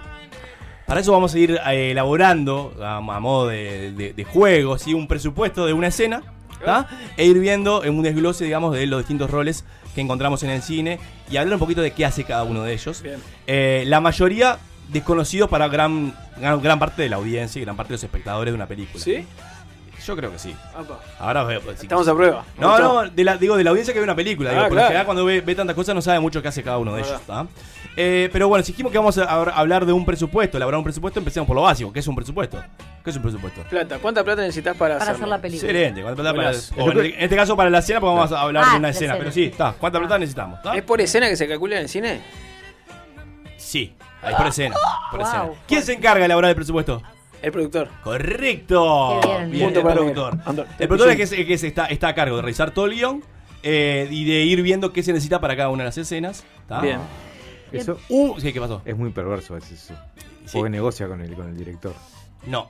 Para eso vamos a ir eh, elaborando, a, a modo de, de- de juego, ¿sí? un presupuesto de una escena, ¿tá? e ir viendo en un desglose, digamos, de los distintos roles que encontramos en el cine y hablar un poquito de qué hace cada uno de ellos. Eh, la mayoría desconocidos para gran, gran, gran parte de la audiencia y gran parte de los espectadores de una película. ¿Sí? Yo creo que sí. Ahora veo, pues, Estamos a prueba. No, no, de la- digo de la audiencia que ve una película. Digo, Ah, por lo claro. general cuando ve, ve tantas cosas no sabe mucho qué hace cada uno de ellos. ¿tá? Eh, pero bueno, si dijimos que vamos a hablar de un presupuesto, elaborar un presupuesto, empecemos por lo básico. ¿Qué es un presupuesto? ¿Qué es un presupuesto? Plata. ¿Cuánta plata necesitas para, Para hacerlo? hacer la película. Excelente. ¿Cuánta plata para, Buenas. o en, en este caso para la escena, porque vamos a hablar Ah, de una la escena. escena. Pero sí, está. ¿Cuánta plata necesitamos? ¿tá? ¿Es por escena que se calcula en el cine? Sí, ahí por escena. Por Wow. escena. ¿Quién se encarga de elaborar el presupuesto? El productor. Correcto. Bien, Bien, Punto el para productor. El productor es que, es- es que se está, está a cargo de revisar todo el guion eh, y de ir viendo qué se necesita para cada una de las escenas. ¿tá? Bien. Eso Uh, sí, ¿qué pasó? es muy perverso a veces eso. Sí. Porque negocia con el, con el director. No.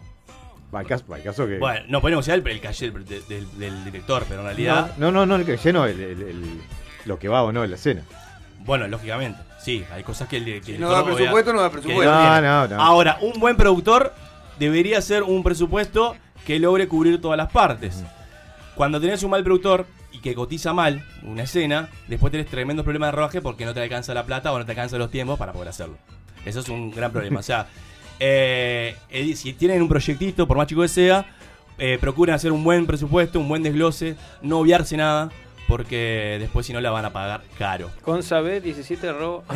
Va, el caso, va, el caso que. Bueno, no podemos negociar el, el caché del, del- del- del director, pero en realidad, no, no, no, el que lleno el, el- el- lo que va o no en la escena. bueno, lógicamente, sí, hay cosas que el, que el Si director no da obvia- presupuesto, no da presupuesto. no No, no, no. Ahora, un buen productor debería ser un presupuesto que logre cubrir todas las partes. Cuando tenés un mal productor y que cotiza mal una escena, después tenés tremendos problemas de rodaje porque no te alcanza la plata o no te alcanzan los tiempos para poder hacerlo. Eso es un gran problema. O sea, eh, eh, si tienen un proyectito, por más chico que sea, eh, procuren hacer un buen presupuesto, un buen desglose, no obviarse nada, porque después si no la van a pagar caro. Con Sabe 17 robo.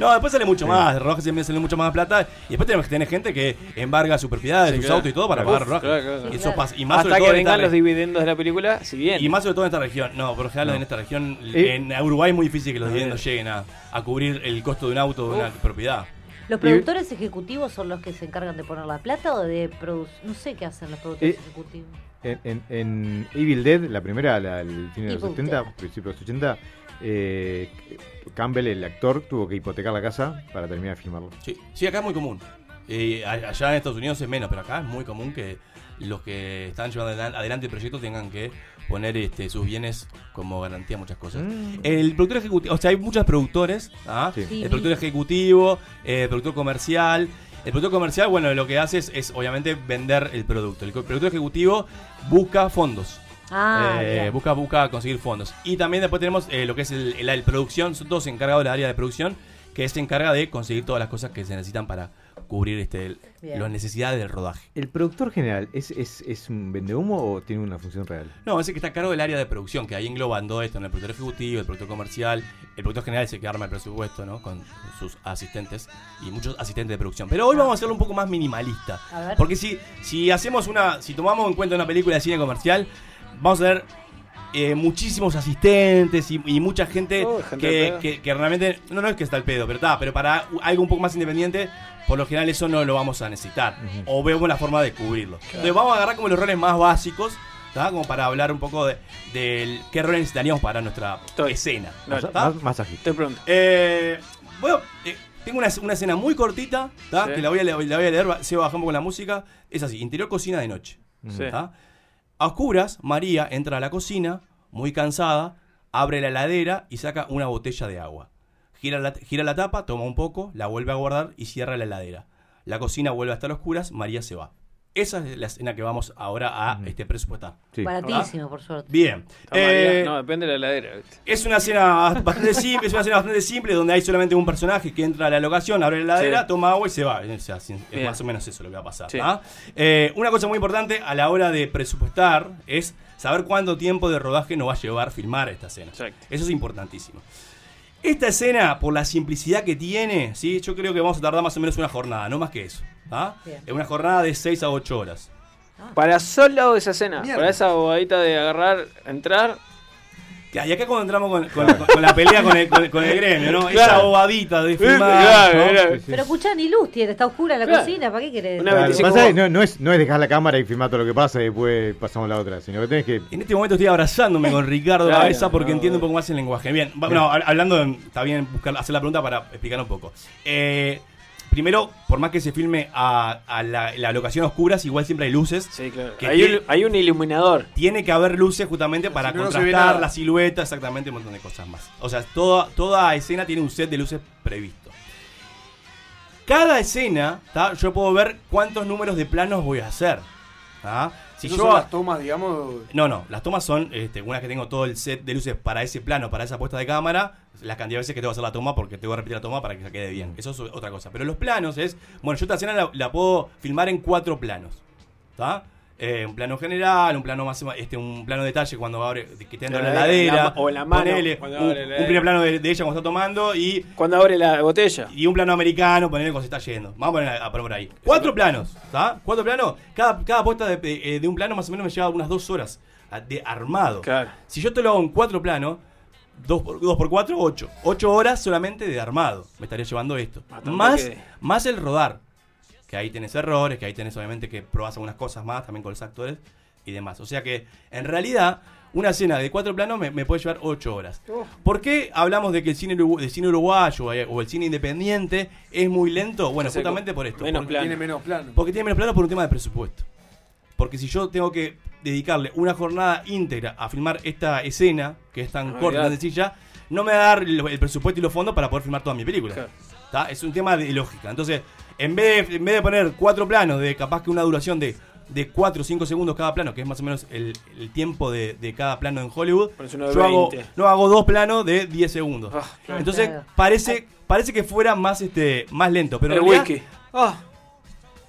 no, después sale mucho más, de rodaje siempre sale mucho más plata. Y después tenemos que tener gente que embarga su propiedad, Sí, sus claro. autos y todo para pagar rodaje. Claro, claro, Y eso Claro. pasa. Y más Hasta sobre que todo en vengan los dividendos de la película, si bien. Y más sobre todo en esta región. No, por lo general No. en esta región, Eh. en Uruguay es muy difícil que los dividendos lleguen a, a cubrir el costo de un auto o de una propiedad. ¿Los productores ejecutivos son los que se encargan de poner la plata o de producir? No sé qué hacen los productores Eh, ejecutivos. En, en- en Evil Dead, la primera, la, el fin de los Evil 70, Dead. principios de los 80, eh, Campbell, el actor, tuvo que hipotecar la casa para terminar de filmarlo. Sí, sí, acá es muy común. Eh, allá en Estados Unidos es menos, pero acá es muy común que los que están llevando adelan- adelante el proyecto tengan que poner este, sus bienes como garantía a muchas cosas. Mm. El productor ejecutivo, o sea, hay muchos productores, ¿ah? Sí. Sí, el productor ejecutivo, el productor comercial. El productor comercial, bueno, lo que hace es, es, obviamente vender el producto. El productor ejecutivo busca fondos. Ah, Eh, busca, busca conseguir fondos. Y también después tenemos eh, lo que es el, el- el producción, son todos encargados del área de producción, que se encarga de conseguir todas las cosas que se necesitan para cubrir este, el- Bien. las necesidades del rodaje. ¿El productor general es, es, es un vendehumo o tiene una función real? No, ese que está a cargo del área de producción, que ahí engloban todo esto, ¿no? el productor ejecutivo, el productor comercial, el productor general es el que arma el presupuesto, ¿no? Con sus asistentes y muchos asistentes de producción. Pero hoy vamos a hacerlo un poco más minimalista. A ver. Porque si, si hacemos una, si tomamos en cuenta una película de cine comercial, vamos a ver eh, muchísimos asistentes y, y mucha gente, Oh, gente que, realmente, no, no es que está al pedo, pero está, pero para algo un poco más independiente, por lo general eso no lo vamos a necesitar. O vemos la forma de cubrirlo. Entonces vamos a agarrar como los roles más básicos, ¿tá? como para hablar un poco de, qué roles necesitaríamos para nuestra Estoy. escena. Más. Eh, bueno, eh, tengo una, una escena muy cortita, ¿tá? Sí. que la voy, a, le- la voy a leer, se va bajando con la música. Es así, interior cocina de noche. Sí. A oscuras, María entra a la cocina, muy cansada, abre la heladera y saca una botella de agua. Gira la, gira la tapa, toma un poco, la vuelve a guardar y cierra la heladera. La cocina vuelve a estar a oscuras, María se va. Esa es la escena que vamos ahora a este, presupuestar. Baratísimo, por suerte. Bien. Eh, no, depende de la heladera. es una escena bastante simple, es una escena bastante simple donde hay solamente un personaje que entra a la locación, abre la heladera, Sí. toma agua y se va. O sea, es Bien. más o menos eso lo que va a pasar. Sí. ¿ah? Eh, una cosa muy importante a la hora de presupuestar es saber cuánto tiempo de rodaje nos va a llevar filmar esta escena. Eso es importantísimo. Esta escena, por la simplicidad que tiene, ¿sí? yo creo que vamos a tardar más o menos una jornada, no más que eso. ¿ah? Bien. Es una jornada de 6 a 8 horas. Para solo esa escena, Mierda. para esa bobadita de agarrar, entrar. Y acá cuando entramos con, con- con- con la pelea con el, con el- con el gremio, ¿no? Esa bobadita de era- Pero escuchá, ni luz tiene, está oscura la Claro. cocina, ¿para qué querés? No, no es, no es dejar la cámara y filmar todo lo que pasa y después pasamos a la otra, sino que tenés que. En este momento estoy abrazándome con Ricardo Claro, Cabeza porque no. entiendo un poco más el lenguaje. Bien, va- no, hab- hablando, de- está bien buscar, hacer la pregunta para explicar un poco. Eh, primero, por más que se filme a, a la, la locación oscuras, igual siempre hay luces. Sí, claro. que Hay tiene- un, hay un iluminador. Tiene que haber luces justamente para Si no contrastar la silueta, exactamente, un montón de cosas más. O sea, toda, toda escena tiene un set de luces previsto. Cada escena, ¿tá? yo puedo ver cuántos números de planos voy a hacer. ¿tá? Si yo son las tomas, digamos. no, no, las tomas son, este, una vez que tengo todo el set de luces para ese plano, para esa puesta de cámara, la cantidad de veces que tengo que hacer la toma porque tengo que repetir la toma para que se quede bien. Eso es otra cosa. Pero los planos es, bueno, yo esta escena la, la puedo filmar en cuatro planos. ¿Está? Eh, un plano general, un plano más, este, un plano detalle cuando abre, que te entra en la La- la- heladera, la- o en la mano, ponele, un, la primer plano de, de ella cuando está tomando y cuando abre la botella y un plano americano, ponerle cuando se está yendo. Vamos a poner a, a poner por ahí. Cuatro planos, ¿está? Cuatro planos. Cada, cada puesta de, de- de un plano más o menos me lleva unas dos horas a- de armado. Si yo te lo hago en cuatro planos, dos por, dos por cuatro, ocho. Ocho horas solamente de armado. Me estaría llevando esto. Bastante Más, que- más el rodar. Que ahí tenés errores, que ahí tenés obviamente que probás algunas cosas más también con los actores y demás. O sea que, en realidad, una escena de cuatro planos me, me puede llevar ocho horas. ¿Por qué hablamos de que el cine, uruguayo eh, o el cine independiente es muy lento? Bueno, justamente por esto. Menos porque, plano. Tiene menos plano. Porque tiene menos plano por un tema de presupuesto. Porque si yo tengo que dedicarle una jornada íntegra a filmar esta escena, que es tan Ah, corta, tan sencilla, no me va a dar el, el presupuesto y los fondos para poder filmar toda mi película. Claro. Es un tema de lógica. Entonces, en vez, de, en vez de poner cuatro planos de capaz que una duración de, de 4 o 5 segundos cada plano, que es más o menos el, el tiempo de, de cada plano en Hollywood, yo hago, 20. no hago dos planos de 10 segundos. claro. Entonces, Claro. parece, parece que fuera más, este, más lento. Pero en El realidad- whisky. Ah,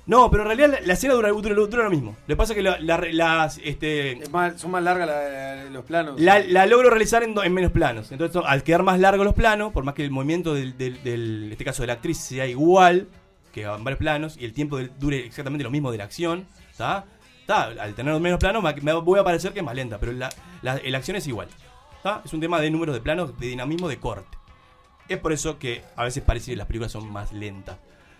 no, pero en realidad la, la escena dura, dura- dura lo mismo. Lo que pasa es que la, la- las, este, Es más- son más largas la- los planos. la, la logro realizar en, do- en menos planos. Entonces, al quedar más largos los planos, por más que el movimiento del, del- del- en este caso de la actriz sea igual que en varios planos y el tiempo dure exactamente lo mismo de la acción, ¿está? ¿Está? Al tener menos planos me, voy a parecer que es más lenta, pero la, la- la acción es igual. ¿está? Es un tema de números de planos, de dinamismo, de corte. Es por eso que a veces parece que las películas son más lentas.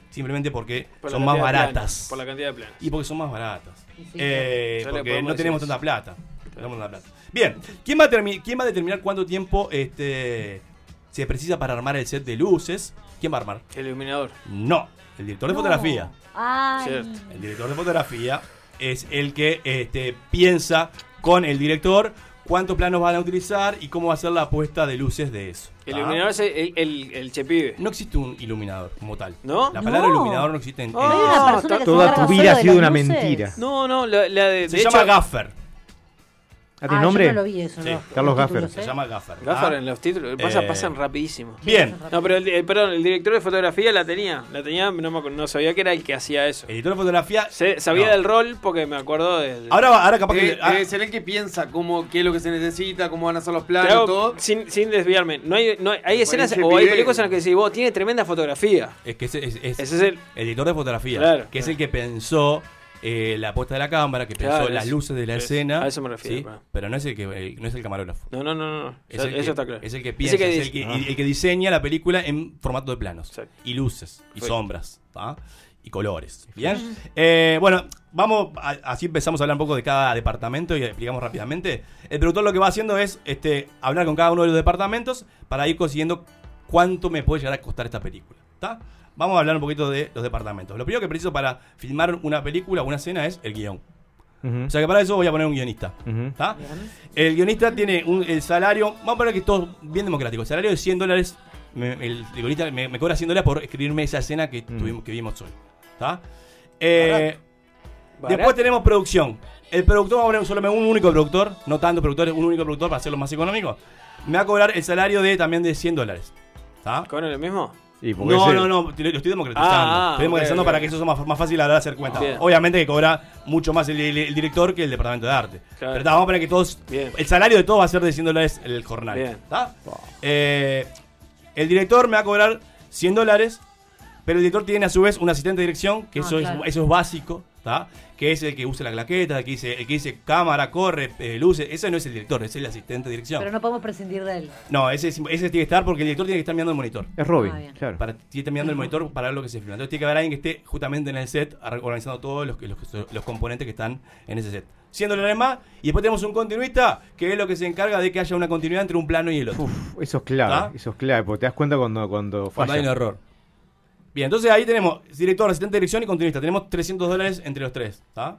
Simplemente porque Por son más baratas. planos, por la cantidad de planos. Y porque son más baratas. sí, Eh, porque no tenemos tanta plata. Tenemos tanta plata. Bien, ¿quién va, a ¿quién va a determinar cuánto tiempo este, se precisa para armar el set de luces? ¿Quién va a armar? El iluminador. No, el director de No. fotografía. Ay. Cierto. El director de fotografía es el que este, piensa con el director cuántos planos van a utilizar y cómo va a ser la puesta de luces de eso. El iluminador es el, el, el chepibe. No existe un iluminador como tal. ¿No? La palabra No. iluminador no existe en, en- No, Toda tu vida ha sido una luces. mentira. No, no, la, la de, Se de llama hecho- Gaffer. ¿Ah, tiene Ah, yo nombre? no lo vi eso, Sí. no. Carlos Los Gaffer. Se ¿eh? llama Gaffer. Gaffer ¿ah? en los títulos, pasa, Eh, pasan rapidísimo. Bien. No, pero el, el- perdón, el director de fotografía la tenía. La tenía, no, me acu- no sabía que era el que hacía eso. El director de fotografía. Se- sabía no. del rol porque me acuerdo del. Ahora, ahora capaz que. ah, debe ser el que piensa cómo, qué es lo que se necesita, cómo van a ser los planos, hago- todo. sin, sin desviarme. No hay, no hay, hay escenas o hay películas en las que decís, vos tiene tremenda fotografía. Es que ese, es, es- Ese es el- el director de fotografía, Claro, que es claro. el que pensó eh, la puesta de la cámara, que pensó Claro, las luces de la escena. a eso me refiero, ¿sí? claro. Pero no es el que el- no es el camarógrafo. No, no, no, no. Es Eso, el que, eso está claro. Es el que piensa, es el que, el que diseña la película en formato de planos. Exacto. Y luces, y Fue. sombras, ¿tá? y colores. ¿Bien? Eh, bueno, vamos, a- así empezamos a hablar un poco de cada departamento y explicamos rápidamente. El productor lo que va haciendo es este, hablar con cada uno de los departamentos para ir consiguiendo cuánto me puede llegar a costar esta película. ¿Está? Vamos a hablar un poquito de los departamentos. Lo primero que preciso para filmar una película o una escena es el guion. O sea que para eso voy a poner un guionista. ¿Está? El guionista tiene un- el salario, vamos a poner que es todo bien democrático. El salario de 100 dólares, me- el, el guionista me, me cobra 100 dólares por escribirme esa escena que, tuvimos, que vimos hoy. ¿Está? Eh, Después tenemos producción. El productor va a poner solo un único productor, no tantos productores, un único productor para hacerlo más económico. Me va a cobrar el salario de también de 100 dólares. ¿Está? ¿Cobran lo mismo? No, no, no, lo estoy democratizando. Ah, ah, estoy democratizando ok, para que eso sea más, más fácil a la hora de hacer cuenta. Bien. Obviamente que cobra mucho más el, el- el director que el departamento de arte. Claro. Pero vamos a poner que todos. El salario de todos va a ser de 100 dólares el jornal. Bien. ¿está? Eh, el director me va a cobrar 100 dólares, pero el director tiene a su vez un asistente de dirección, que Ah, eso, claro. es, eso es básico, que es el que usa la claqueta, el que dice, el que dice cámara, corre, eh, luces. Ese no es el director, es el asistente de dirección. Pero no podemos prescindir de él. No, ese, es- ese tiene que estar porque el director tiene que estar mirando el monitor. Es Robin, Ah, bien. claro. Para, tiene que estar mirando el monitor para ver lo que se filma. Entonces tiene que haber alguien que esté justamente en el set organizando todos los, los, los componentes que están en ese set. 100 dólares más. Y después tenemos un continuista que es lo que se encarga de que haya una continuidad entre un plano y el otro. Eso es clave, eso es clave, porque te das cuenta cuando, cuando Cuando falla. hay un error. Bien, entonces ahí tenemos director, asistente de dirección y continuista. Tenemos 300 dólares entre los tres. ¿Está?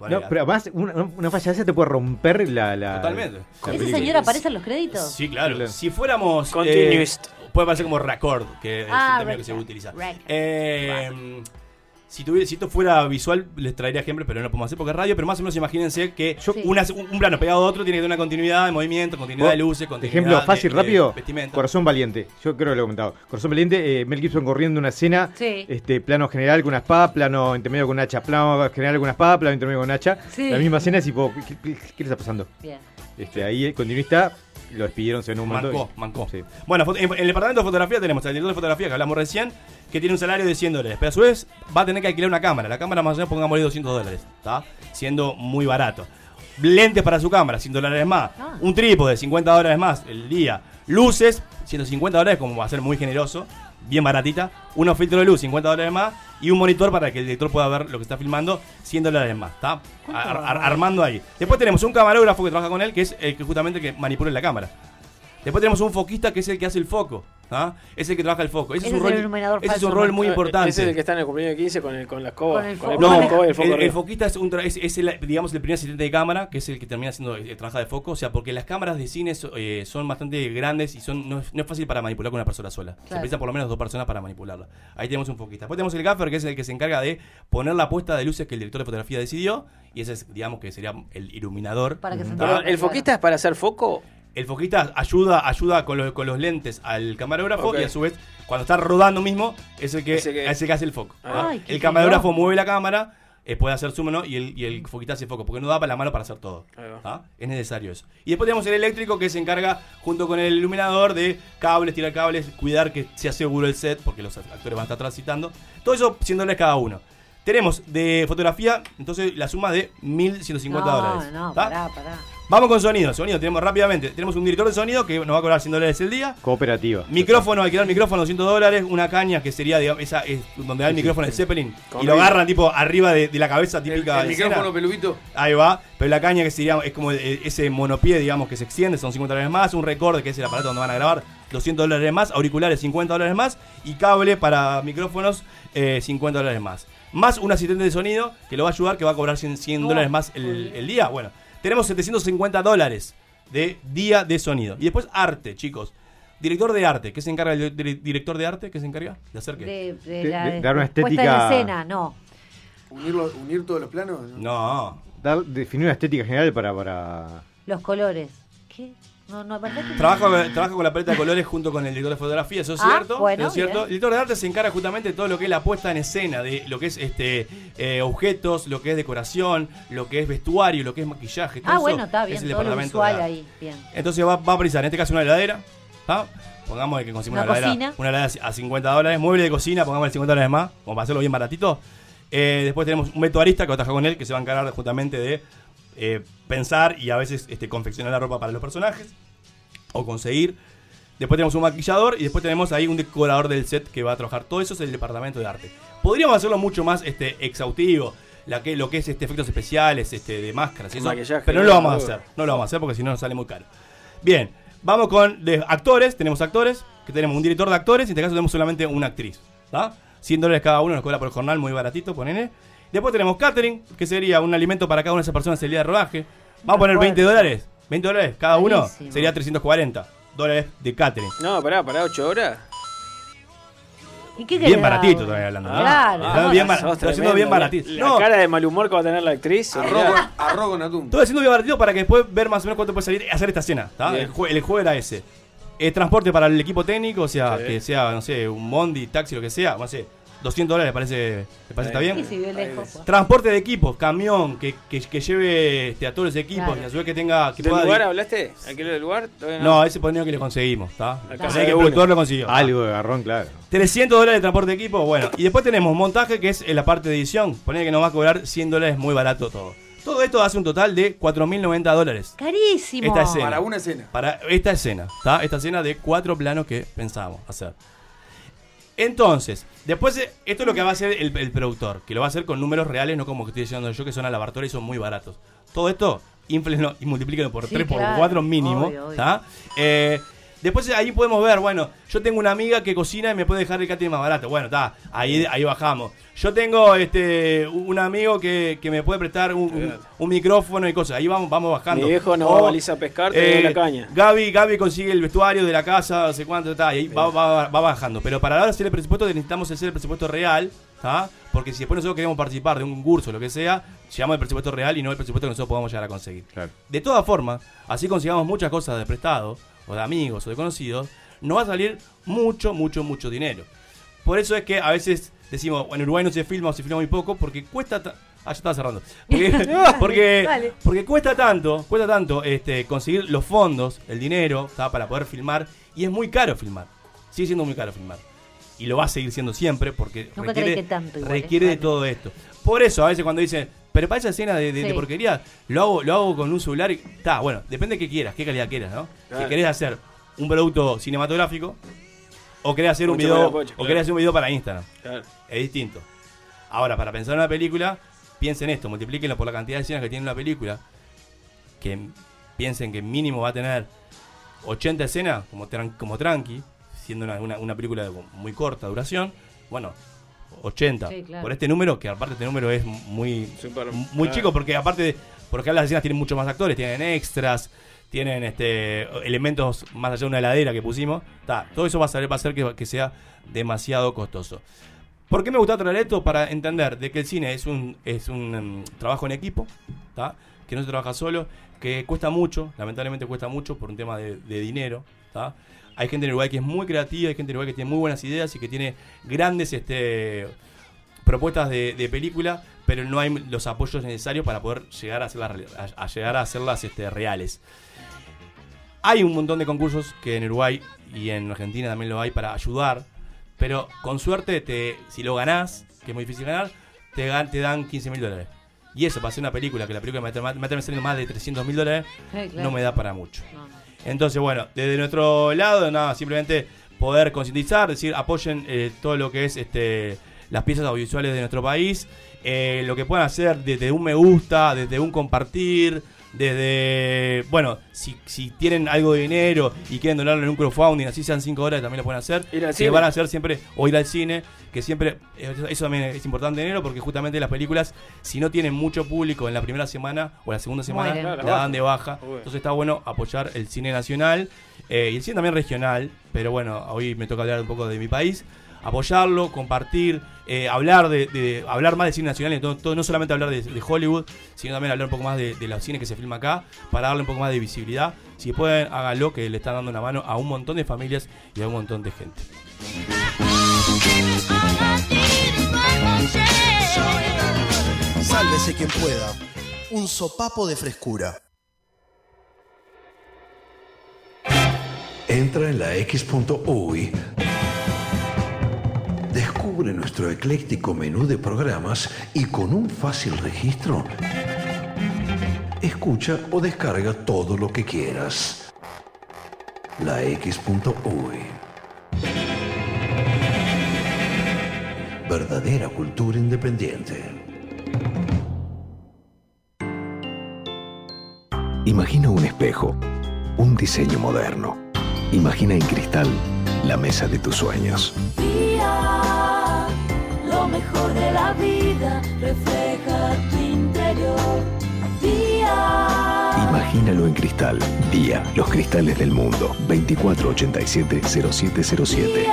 No, pero además, una, una falla de esa te puede romper la. la Totalmente. la ¿Ese señor aparece en los créditos? Sí, claro. Si fuéramos. Continuist. eh, puede parecer como record, que Ah, es el término que se utiliza. Record. Eh, si, tuviera, si esto fuera visual, les traería ejemplos, pero no lo podemos hacer porque es radio. Pero más o menos imagínense que una- un, un plano pegado a otro tiene que tener una continuidad de movimiento, continuidad de luces, continuidad Ejemplo de- fácil, de rápido. vestimenta. Corazón Valiente. Yo creo que lo he comentado. Corazón Valiente, eh, Mel Gibson corriendo una escena. Sí. Este, plano general con una espada, plano intermedio con un hacha, plano general con una espada, plano intermedio con un hacha. Sí. La misma escena es tipo, ¿qué, qué- qué le está pasando? Bien. Este, ahí el continuista lo despidieron, se en un momento. Mancó, mancó. Sí. Bueno, en en el departamento de fotografía tenemos al director de fotografía que hablamos recién, que tiene un salario de 100 dólares. Pero a su vez va a tener que alquilar una cámara. La cámara más o menos pongámosle 200 dólares, ¿está? Siendo muy barato. Lentes para su cámara, 100 dólares más. Ah. Un trípode, 50 dólares más el día. Luces, 150 dólares, como va a ser muy generoso, bien baratita. Unos filtros de luz, 50 dólares más. Y un monitor para que el director pueda ver lo que está filmando, 100 dólares más, ¿está? Ar- ar- armando ahí. Después tenemos un camarógrafo que trabaja con él, que es el que justamente que manipula la cámara. Después tenemos un foquista que es el que hace el foco. ¿ah? Es el que trabaja el foco. Ese, Ese es un es el rol, iluminador ese es un rol muy Ah, importante. Ese es el que está en el cumpleaños de 15 con el, con la escoba. Con el el. No, y el foco el, el foquista es, un tra- es, es el, digamos, el primer asistente de cámara, que es el que termina haciendo el, trabajo de foco. O sea, porque las cámaras de cine so- eh, son bastante grandes y son no es, no es fácil para manipular con una persona sola. Se necesitan por lo menos dos personas para manipularla. Ahí tenemos un foquista. Después tenemos el gaffer, que es el que se encarga de poner la puesta de luces que el director de fotografía decidió. Y ese es, digamos, que sería el iluminador. Para que se ¿tá? Perdón, ¿El foquista es para hacer foco? El foquista ayuda, ayuda con, los- con los lentes al camarógrafo y a su vez, cuando está rodando mismo, es el que, Ese que- es el que hace el foco. el camarógrafo mueve la cámara, eh, puede hacer zoom ¿no? y, el, y el foquista hace foco, porque no da para la mano para hacer todo. Es necesario eso. Y después tenemos el eléctrico que se encarga, junto con el iluminador, de cables, tirar cables, cuidar que sea seguro el set, porque los actores van a estar transitando. Todo eso 100 dólares cada uno. Tenemos de fotografía, entonces la suma de 1150 no, dólares. no, ¿tá? pará, pará. Vamos con sonido. Sonido, tenemos rápidamente. Tenemos un director de sonido que nos va a cobrar 100 dólares el día. Cooperativa. Micrófono, alquilar micrófono 200 dólares. Una caña que sería, digamos, esa es donde va el micrófono del Zeppelin. Y lo agarran tipo arriba de, de la cabeza típica El de escena. micrófono peludito. Ahí va. Pero la caña que sería, es como el- ese monopié, digamos, que se extiende, son 50 dólares más. Un recorder, que es el aparato donde van a grabar, 200 dólares más. Auriculares, 50 dólares más. Y cable para micrófonos, eh, 50 dólares más. Más un asistente de sonido que lo va a ayudar, que va a cobrar 100, 100 dólares más el, el día. Bueno, tenemos 750 dólares de día de sonido. Y después arte, chicos. Director de arte, ¿qué se encarga el di- director de arte? ¿Qué se encarga? ¿De hacer qué? De, la de dar una estética- en escena, no. Unirlo, unir todos los planos. No. Dar- definir una estética general para. para... Los colores. ¿Qué? No, no. Trabaja, con- trabaja con la paleta de colores junto con el director de fotografía, eso es Ah, cierto. bueno, eso es cierto. bien. El director de arte se encarga justamente de todo lo que es la puesta en escena, de lo que es este eh, objetos, lo que es decoración, lo que es vestuario, lo que es maquillaje. todo Ah, eso bueno, está bien, Es el todo departamento de visual arte. ahí, bien. Entonconseva, va a precisar, en este caso, una heladera. ¿tá? Pongamos que conseguimos Una una, heladera, una heladera a 50 dólares. Mueble de cocina, pongamos 50 dólares más, como para hacerlo bien baratito. Eh, después tenemos un vestuarista que va a trabajar con él, que se va a encargar justamente de eh, pensar y a veces este, confeccionar la ropa para los personajes o conseguir. Después tenemos un maquillador y después tenemos ahí un decorador del set que va a trabajar. Todo eso es el departamento de arte. Podríamos hacerlo mucho más este, exhaustivo, la que, lo que es este, efectos especiales, este, de máscaras eso, pero no lo vamos a hacer. No lo vamos a hacer porque si no nos sale muy caro. Bien, vamos con de actores. Tenemos actores, que tenemos un director de actores y en este caso tenemos solamente una actriz. ¿tá? 100 dólares cada uno, nos cobra por jornal muy baratito, ponele. Después tenemos catering, que sería un alimento para cada una de esas personas el día de rodaje. Vamos a poner 20 dólares. 20 dólares cada uno Buenísimo. sería 340 dólares de catering. No, pará, pará, 8 horas. ¿Y qué Bien baratito todavía hablando. ¿no? Claro. Está bien, bar- Sos estoy haciendo bien baratito. La, No, cara de mal humor que va a tener la actriz. Arroz con, atún. Estoy haciendo bien baratito para que después ver más o menos cuánto puede salir hacer esta cena. El, jue- el juego era ese. Eh, transporte para el equipo técnico, o sea, Sí. que sea, no sé, un bondi, taxi, lo que sea, no sé, 200 dólares, ¿le parece, ¿le parece está Sí, bien? si vive lejos. Transporte de equipos, camión, que, que, que lleve este, a todos los equipos Claro. y a su vez que tenga... Que ¿Del pueda lugar di- hablaste? ¿Alquiler del lugar? Todavía No, ese ponía que le conseguimos, ¿está? De que productor lo consiguió. Algo de garrón, claro. 300 dólares de transporte de equipo, bueno. Y después tenemos montaje, que es en la parte de edición. Ponele que nos va a cobrar 100 dólares, muy barato todo. Todo esto hace un total de 4.090 dólares. Carísimo. Esta escena. Para una escena. Para esta escena, ¿está? Esta escena de cuatro planos que pensábamos hacer. Entonces, después, eh, esto es lo que va a hacer el, el productor, que lo va a hacer con números reales, no como que estoy diciendo yo, que son alabartores y son muy baratos. Todo esto, inflenlo y multiplíquenlo por Sí, 3, por claro. 4 mínimo, Obvio. Eh, después ahí podemos ver, bueno, yo tengo una amiga que cocina y me puede dejar el catering más barato. Bueno, está, ahí, ahí bajamos. Yo tengo este un amigo que, que me puede prestar un, un- un micrófono y cosas. Ahí vamos, vamos bajando. Mi viejo no O, a baliza a pescar, te doy la caña. Gaby, Gaby consigue el vestuario de la casa, no sé cuánto, está, y ahí va, va- va bajando. Pero para ahora hacer el presupuesto necesitamos hacer el presupuesto real, ¿tá? Porque si después nosotros queremos participar de un concurso o lo que sea, llevamos el presupuesto real y no el presupuesto que nosotros podamos llegar a conseguir. De todas formas, así consigamos muchas cosas de prestado, o de amigos, o de conocidos, nos va a salir mucho, mucho, mucho dinero. Por eso es que a veces decimos, en Uruguay no se filma o se filma muy poco porque cuesta... ta- Ah, ya estaba cerrando. Porque, porque, Dale. porque cuesta tanto, cuesta tanto este, conseguir los fondos, el dinero, ¿tá? para poder filmar. Y es muy caro filmar. Sigue siendo muy caro filmar. Y lo va a seguir siendo siempre porque Nunca requiere, requiere de todo esto. Por eso, a veces cuando dicen, pero para esa escena de, de- de Sí. porquería, lo hago, lo hago con un celular y. Está, bueno, depende de qué quieras, qué calidad quieras, ¿no? Claro. Si querés hacer un producto cinematográfico, o querés hacer un video, pocha, o claro. querés hacer un video para Instagram. Claro. Es distinto. Ahora, para pensar en una película, piensen esto, multiplíquenlo por la cantidad de escenas que tiene una película. Que piensen que mínimo va a tener 80 escenas, como, tran- como tranqui, siendo una, una- una película de muy corta duración. Bueno, 80. Sí, claro. Por este número, que aparte este número es muy, muy claro. chico, porque aparte, de- porque las escenas tienen muchos más actores, tienen extras, tienen este elementos más allá de una heladera que pusimos. Ta, todo eso va a, ser, va a hacer que, que sea demasiado costoso. ¿Por qué me gusta traer esto? Para entender de que el cine es un, es un em, trabajo en equipo, ¿tá? que no se trabaja solo, que cuesta mucho, lamentablemente cuesta mucho por un tema de, de dinero. ¿tá? Hay gente en Uruguay que es muy creativa, hay gente en Uruguay que tiene muy buenas ideas y que tiene grandes este, propuestas de, de película, pero no hay los apoyos necesarios para poder llegar a hacerlas, real- a, a llegar a hacerlas este, reales. Hay un montón de concursos que en Uruguay y en Argentina también lo hay para ayudar, pero con suerte, te, si lo ganás, que es muy difícil ganar, te, dan 15 mil dólares. Y eso, para hacer una película, que la película me va a terminar saliendo más de 300 mil dólares, Sí, claro. no me da para mucho. Entonces, bueno, desde nuestro lado, nada, simplemente poder concientizar, decir, apoyen eh, todo lo que es este las piezas audiovisuales de nuestro país, eh, lo que puedan hacer desde un me gusta, desde un compartir, desde, bueno, si, si tienen algo de dinero y quieren donarlo en un crowdfunding, así sean 5 horas, también lo pueden hacer. Ir al que cine. van a hacer siempre, o ir al cine, que siempre, eh, eso también es importante dinero, porque justamente las películas, si no tienen mucho público en la primera semana o la segunda semana, la dan de baja. Entonces está bueno apoyar el cine nacional eh, y el cine también regional, pero bueno, hoy me toca hablar un poco de mi país. Apoyarlo, compartir, eh, hablar de, de- hablar más de cine nacional, todo- no solamente hablar de, de Hollywood, sino también hablar un poco más de, de los cines que se filma acá, para darle un poco más de visibilidad. Si pueden, háganlo, que le están dando una mano a un montón de familias y a un montón de gente. Sálvese quien pueda. Un sopapo de frescura. Entra en la X.UI. Descubre nuestro ecléctico menú de programas y con un fácil registro, escucha o descarga todo lo que quieras. La X.UI. Verdadera cultura independiente. Imagina un espejo, un diseño moderno. Imagina en cristal la mesa de tus sueños color de la vida refleja tu interior. Día. Imagínalo en cristal. Día. Los cristales del mundo. 2487-0707.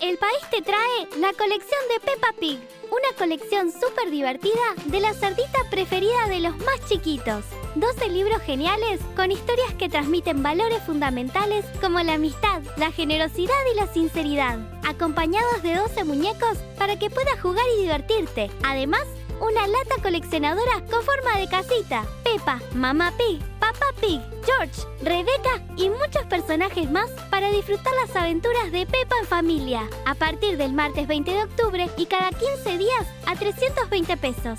El país te trae la colección de Peppa Pig una colección súper divertida de la cerdita preferida de los más chiquitos. 12 libros geniales con historias que transmiten valores fundamentales como la amistad, la generosidad y la sinceridad, acompañados de 12 muñecos para que puedas jugar y divertirte. Además, una lata coleccionadora con forma de casita, Peppa, Mamá Pig, Papá Pig, George, Rebeca y muchos personajes más para disfrutar las aventuras de Peppa en familia. A partir del martes 20 de octubre y cada 15 días a 320 pesos.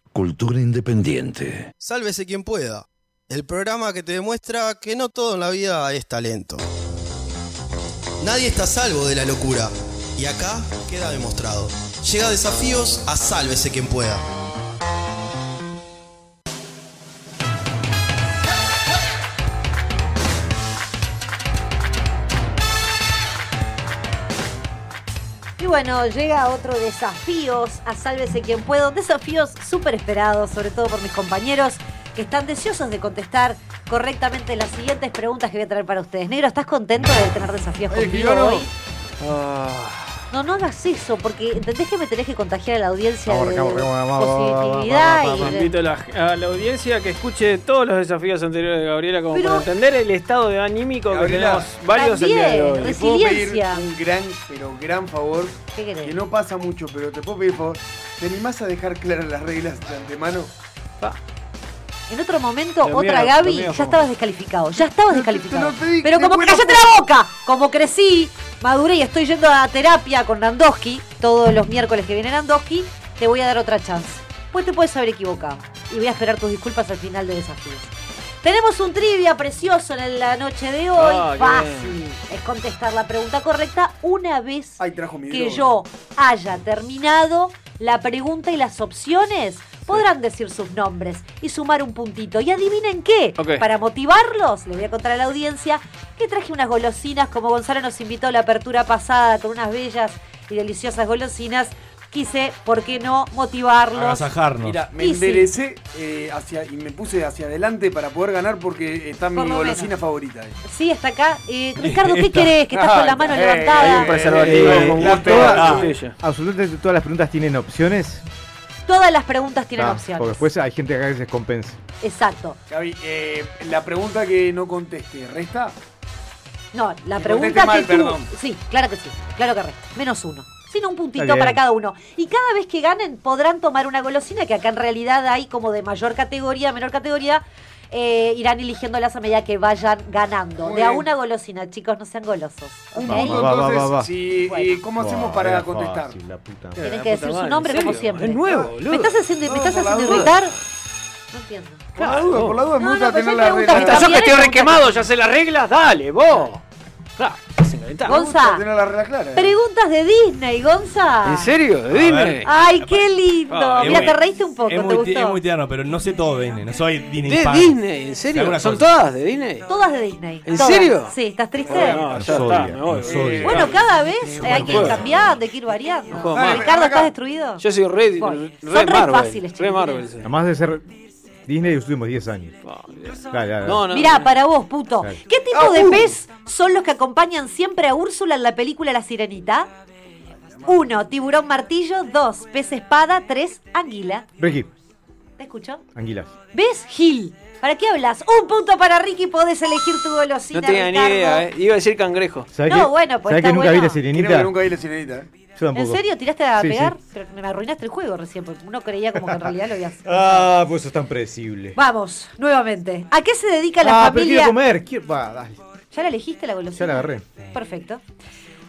Cultura independiente. Sálvese quien pueda. El programa que te demuestra que no todo en la vida es talento. Nadie está salvo de la locura. Y acá queda demostrado. Llega a desafíos a sálvese quien pueda. Bueno, llega otro desafíos a Sálvese quien puedo. Desafíos súper esperados, sobre todo por mis compañeros que están deseosos de contestar correctamente las siguientes preguntas que voy a traer para ustedes. Negro, ¿estás contento de tener desafíos conmigo hoy? No, no hagas eso, porque entendés que me tenés que contagiar a la audiencia Vamos, de vamos, vamos, vamos, vamos, positividad vamos, y Invito a la, a la audiencia que escuche todos los desafíos anteriores de Gabriela como Pero- para entender el estado de anímico Gabriela, que tenemos varios el día de hoy. Te puedo pedir resiliencia. un gran, pero gran favor. ¿Qué querés? Que no pasa mucho, pero te puedo pedir favor. ¿Te animás a dejar claras las reglas de antemano? En otro momento, otra Gaby, ya estabas descalificado. Ya estabas descalificado. pedí, Pero como que cállate la boca. Como crecí, maduré y estoy yendo a terapia con Nandowski, todos los miércoles que viene Nandowski, te voy a dar otra chance. Pues te puedes haber equivocado. Y voy a esperar tus disculpas al final de desafíos. Tenemos un trivia precioso en la noche de hoy. Ah, Fácil. Es contestar la pregunta correcta una vez que yo haya terminado la pregunta y las opciones. Podrán decir sus nombres y sumar un puntito. ¿Y adivinen qué? Para motivarlos, les voy a contar a la audiencia que traje unas golosinas, como Gonzalo nos invitó a la apertura pasada con unas bellas y deliciosas golosinas. Quise, ¿por qué no, motivarlos? Agasajarnos. Mira, me Y sí. enderecé eh, hacia, y me puse hacia adelante para poder ganar porque está mi Por lo golosina favorita. ahí. Sí, está acá. Eh, Ricardo, ¿qué querés? Que estás con la mano Eh, levantada. hay un preservativo Eh, con gusto ah, absolutamente todas las preguntas tienen opciones. Todas las preguntas tienen Ah, opciones. Porque después hay gente que a veces compensa. Exacto. Gaby, eh, la pregunta que no conteste, ¿resta? No, la Que pregunta mal, que tú. perdón. Sí, claro que sí. Claro que resta. Menos uno. Sino un puntito para cada uno. Y cada vez que ganen podrán tomar una golosina, que acá en realidad hay como de mayor categoría, menor categoría. Eh, irán eligiéndolas a medida que vayan ganando. Muy de a bien. una golosina, chicos, no sean golosos. ¿ok? punto, va, va, entonces, va, va. sí, ¿y ¿cómo hacemos para contestar? fácil, la puta madre. Tienen La que puta decir su nombre ¿en como siempre. Es nuevo, boludo. ¿Me estás haciendo, me No, estás por la haciendo duda. irritar? No entiendo. Por la duda, por la duda, me No, gusta no, pero tener yo la pregunto, regla. está ¿Estás yo que estoy requemado? ¿Ya sé las reglas? Dale, vos. Claro. Gonza, Tener la regla clara. preguntas de Disney, Gonza. ¿En serio? ¿De Disney? ver. Ay, qué lindo. Ah, es Mira, muy- te reíste un poco, Es ¿te muy, ti- gustó? es muy tierno, pero no sé todo de Disney. No soy Disney ¿De fan. Disney? ¿En serio? ¿Son cosas. todas de Disney? Todas de Disney. ¿En todas. serio? Sí, ¿estás triste? No, ya está, me voy. odia. Bueno, cada vez hay que ir juego. cambiando, hay que ir variando. juego más. Ricardo, ¿estás destruido? Yo soy re, Voy. re Son re Marvel. fáciles, re chicos. Marvel. sí. Además de ser Disney de los últimos 10 años. Dale, dale, No, no. dale. Mirá, para vos, puto. ¿Qué tipo de pez son los que acompañan siempre a Úrsula en la película La Sirenita? Uno, tiburón martillo. Dos, pez espada. Tres, anguila. Ricky, ¿Te escucho? anguilas. ¿Ves, Gil? ¿Para qué hablas? Un punto para Ricky, podés elegir tu golosina, No tenía ni idea, eh. Iba a decir cangrejo. ¿Sabés No, que, bueno, pues ¿sabés está que nunca vi la Creo sirenita? que nunca vi la sirenita. Yo tampoco. ¿En serio? ¿Tiraste a Sí, pegar? sí. Pero me arruinaste el juego recién, porque uno creía como que en realidad lo habías... Ah, pues eso es tan predecible. Vamos, nuevamente. ¿A qué se dedica la ah, pero quiero familia? comer. Quiero... Va, dale. ¿Ya la elegiste la golosina? Ya la agarré. Perfecto.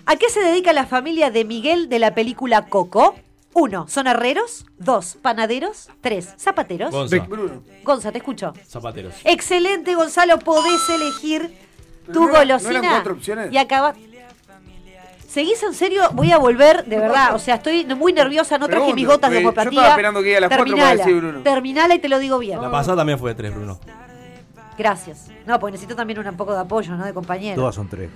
¿A qué se dedica la familia de Miguel de la película Coco? Uno, son herreros. Dos, panaderos. Tres, zapateros. Gonza. Bruno. Gonza, te escucho. Zapateros. Excelente, Gonzalo. Podés elegir Pero tu no era- ¿no golosina. eran cuatro opciones? Y acaba. ¿Seguís en serio? Voy a volver, de verdad. O sea, estoy muy nerviosa. No traje Pregunto, mis gotas de porque yo homeopatía. estaba esperando que las para Terminala. decir Bruno. Terminala y te lo digo bien. La pasada también fue de tres, Bruno. Gracias. No, porque necesito también un poco de apoyo, ¿no? De compañero. Todas son tres.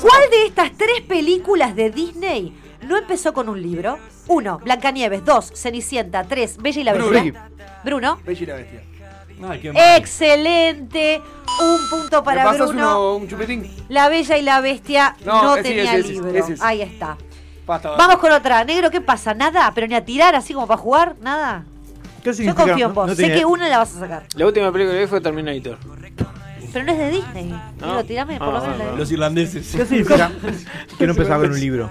¿Cuál de estas tres películas de Disney no empezó con un libro? Uno, Blancanieves. Dos, Cenicienta. Tres, Bella y la Bruno. Bestia. Bruno. Bella y la bestia. Ay, qué Excelente. Un punto ¿Me para pasas Bruno. uno, un chupetín? La Bella y la Bestia no, No, ese, tenía ese, libro. ese. Ahí está. Basta. Vamos con otra. Negro, ¿qué pasa? ¿Nada? ¿Pero ni a tirar así como para jugar? ¿Nada? ¿Qué Yo confío en No- vos. no sé tenía- que una la vas a sacar. La última película que vi fue Terminator. Pero no es de Disney. Negro, tirame por lo Ah, menos la de- Los irlandeses. ¿Qué significa? que no empezaba con un libro.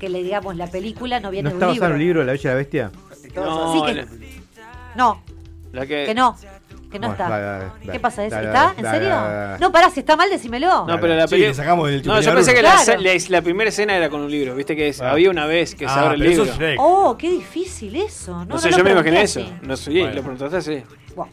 que le digamos la película no viene ¿No de está un basado en libro. un libro, La Bella y la Bestia? No, Sí que- No, la que, que no. Que no Bueno, está. dale, dale, ¿Qué dale, pasa? ¿Es- dale, ¿Está? dale, ¿En serio? dale, dale. No, pará, si está mal, decímelo. No, pero la Sí, le sacamos del No, yo pensé que la, Claro. la- la primera escena era con un libro. Viste que es- Ah. había una vez que se Ah, abre el libro. Oh, qué difícil eso. No, No, no sé, yo me imaginé eso. No sé, Bueno. lo preguntaste así. Buah.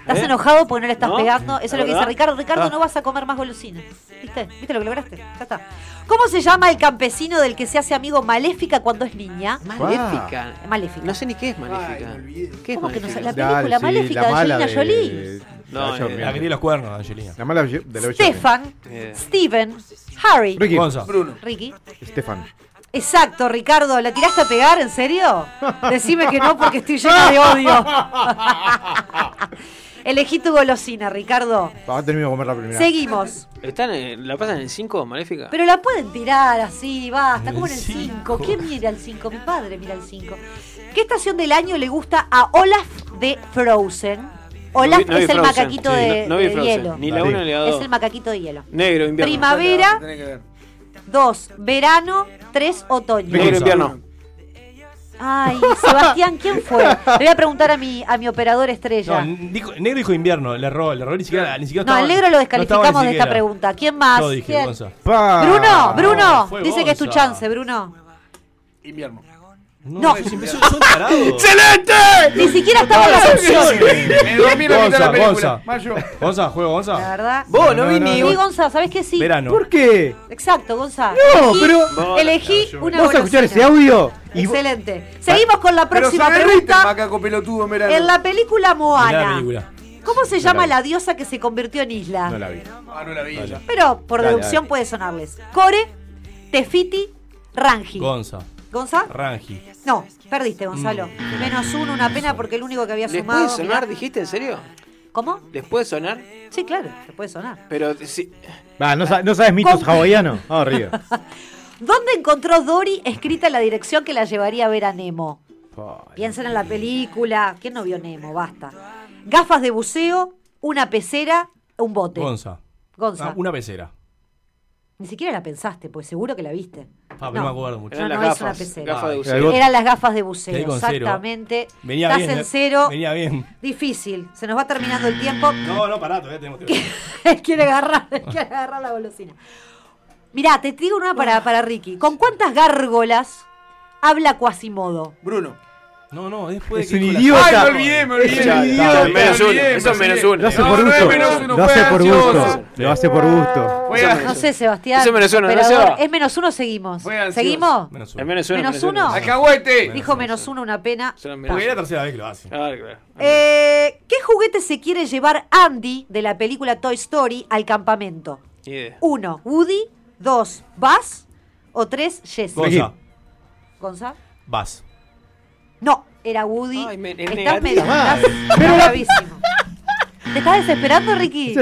Estás ¿Eh? enojado porque no le estás ¿No? pegando. Eso es lo que dice. Ricardo. Ricardo, Ah. no vas a comer más golosinas. ¿Viste? ¿Viste lo que lograste? Ya está. ¿Cómo se llama el campesino del que se hace amigo Maléfica cuando es niña? Maléfica. Maléfica. No sé ni qué es Maléfica. Ay. ¿Qué es ¿Cómo que no Maléfica? sé? La película Maléfica la de Angelina Jolie. de- No, la eh, que tiene los cuernos, Angelina. La mala de la Stefan, Eh. Steven, Harry, Ricky. Gonza. Bruno. Ricky. Stefan. Exacto, Ricardo. ¿La tiraste a pegar? ¿En serio? Decime que no porque estoy llena de odio. Elegí tu golosina, Ricardo. Va a terminar de comer la primera. Seguimos. ¿Están en- ¿La pasan en el 5, Maléfica? Pero la pueden tirar así, basta, como en el cinco. 5. ¿Quién mira el 5? Mi padre mira el 5. ¿Qué estación del año le gusta a Olaf de Frozen? Olaf No vi- no vi es el Frozen. macaquito Sí. de, no vi de Frozen. hielo. Ni la Dale. 1 ni la Es 2. el macaquito de hielo. Negro, invierno. Primavera, Tenés que ver. dos, verano, tres, otoño. Negro, invierno. Ay, Sebastián, ¿quién fue? Le voy a preguntar a mi, a mi operador estrella. No, dijo- negro dijo invierno, le erró, le erró ni siquiera, ni siquiera No, estaba- al negro lo no estaba ni descalificamos de esta siquiera. pregunta. ¿Quién más? Yo dije, ¿Quién? Gonza. Pa. Bruno, Bruno, fue dice que es tu Gonza. chance, Bruno. Invierno. No. ¡Excelente! Ni siquiera estaban las opciones. Me dormí en la mitad de Gonza, la película. Gonza. Mayo. Gonza, juego La Gonza. verdad. Vos, no, No, vi no, ni Sí, un- Gonza, ¿sabes qué? Sí. Verano. ¿Por qué? Exacto, Gonza. No, Elegí- pero- Elegí No, una ¿Vamos a escuchar ese audio? Vos- Excelente. Seguimos con la Pero próxima el pregunta. macaco pelotudo en verano. En la película la Moana, película. ¿cómo se No llama la la, diosa que se convirtió en isla? No la vi. Ah, no la vi. Pero por Dale, deducción dale. puede sonarles. Core, Tefiti, Rangi. Gonza. ¿Gonza? Rangi. No, perdiste, Gonzalo. Menos uno, una pena porque el único que había ¿Les sumado. puede sonar, mirá. dijiste, en serio? ¿Cómo? ¿Les puede sonar? Sí, claro, te puede sonar. Pero sí. Va, ¿no, sa- no sabes mitos ¿Cómo? hawaianos? Vamos arriba. ¿Dónde encontró Dory escrita la dirección que la llevaría a ver a Nemo? Piensen en la película. ¿Quién no vio Nemo? Basta. Gafas de buceo, una pecera, un bote. Gonza. Gonza. Ah, una pecera. Ni siquiera la pensaste, pues seguro que la viste. Ah, pero no me acuerdo mucho. No, Eran no las es una pecera. Gafas de buceo. Eran las gafas de buceo, exactamente. Venía Estás bien. en eh. cero. Venía bien. Difícil. Se nos va terminando el tiempo. No, no, pará, todavía tenemos tiempo. quiere agarrar, quiere agarrar la golosina. Mirá, te digo una para, para Ricky. ¿Con cuántas gárgolas habla Quasimodo? Bruno. No, no, después es de. Es un idiota. Ay, me olvidé, me olvidé. Es un idiota. Eso es menos uno. Lo hace por gusto. Lo hace por gusto. Lo hace por gusto. No sé, Sebastián. Eso es menos uno. Es menos uno, seguimos. ¿Seguimos? Menos uno. Menos uno. Menos uno. Alcahuete. Dijo menos uno, una pena. Porque es la tercera vez que lo hace. Eh, ¿Qué juguete se quiere llevar Andy de la película Toy Story al campamento? Uno, Woody. Dos, Buzz. O tres, Jesse. Gonza. Gonza. Buzz. No, era Woody. Me, estás medio. Pero bravísimo. ¿Te estás desesperando, Ricky?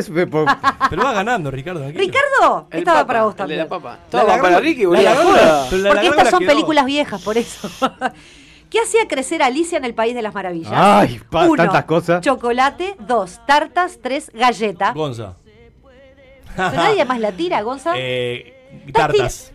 Pero va ganando, Ricardo. Ricardo, el estaba para vos también. Estaba para Ricky, boludo. Porque estas son películas viejas, por eso. ¿Qué hacía crecer Alicia en el País de las Maravillas? Ay, pa, tantas cosas. Chocolate, dos, tartas, tres, galleta. Gonza. Pero nadie más la tira, Gonza. Eh, tartas.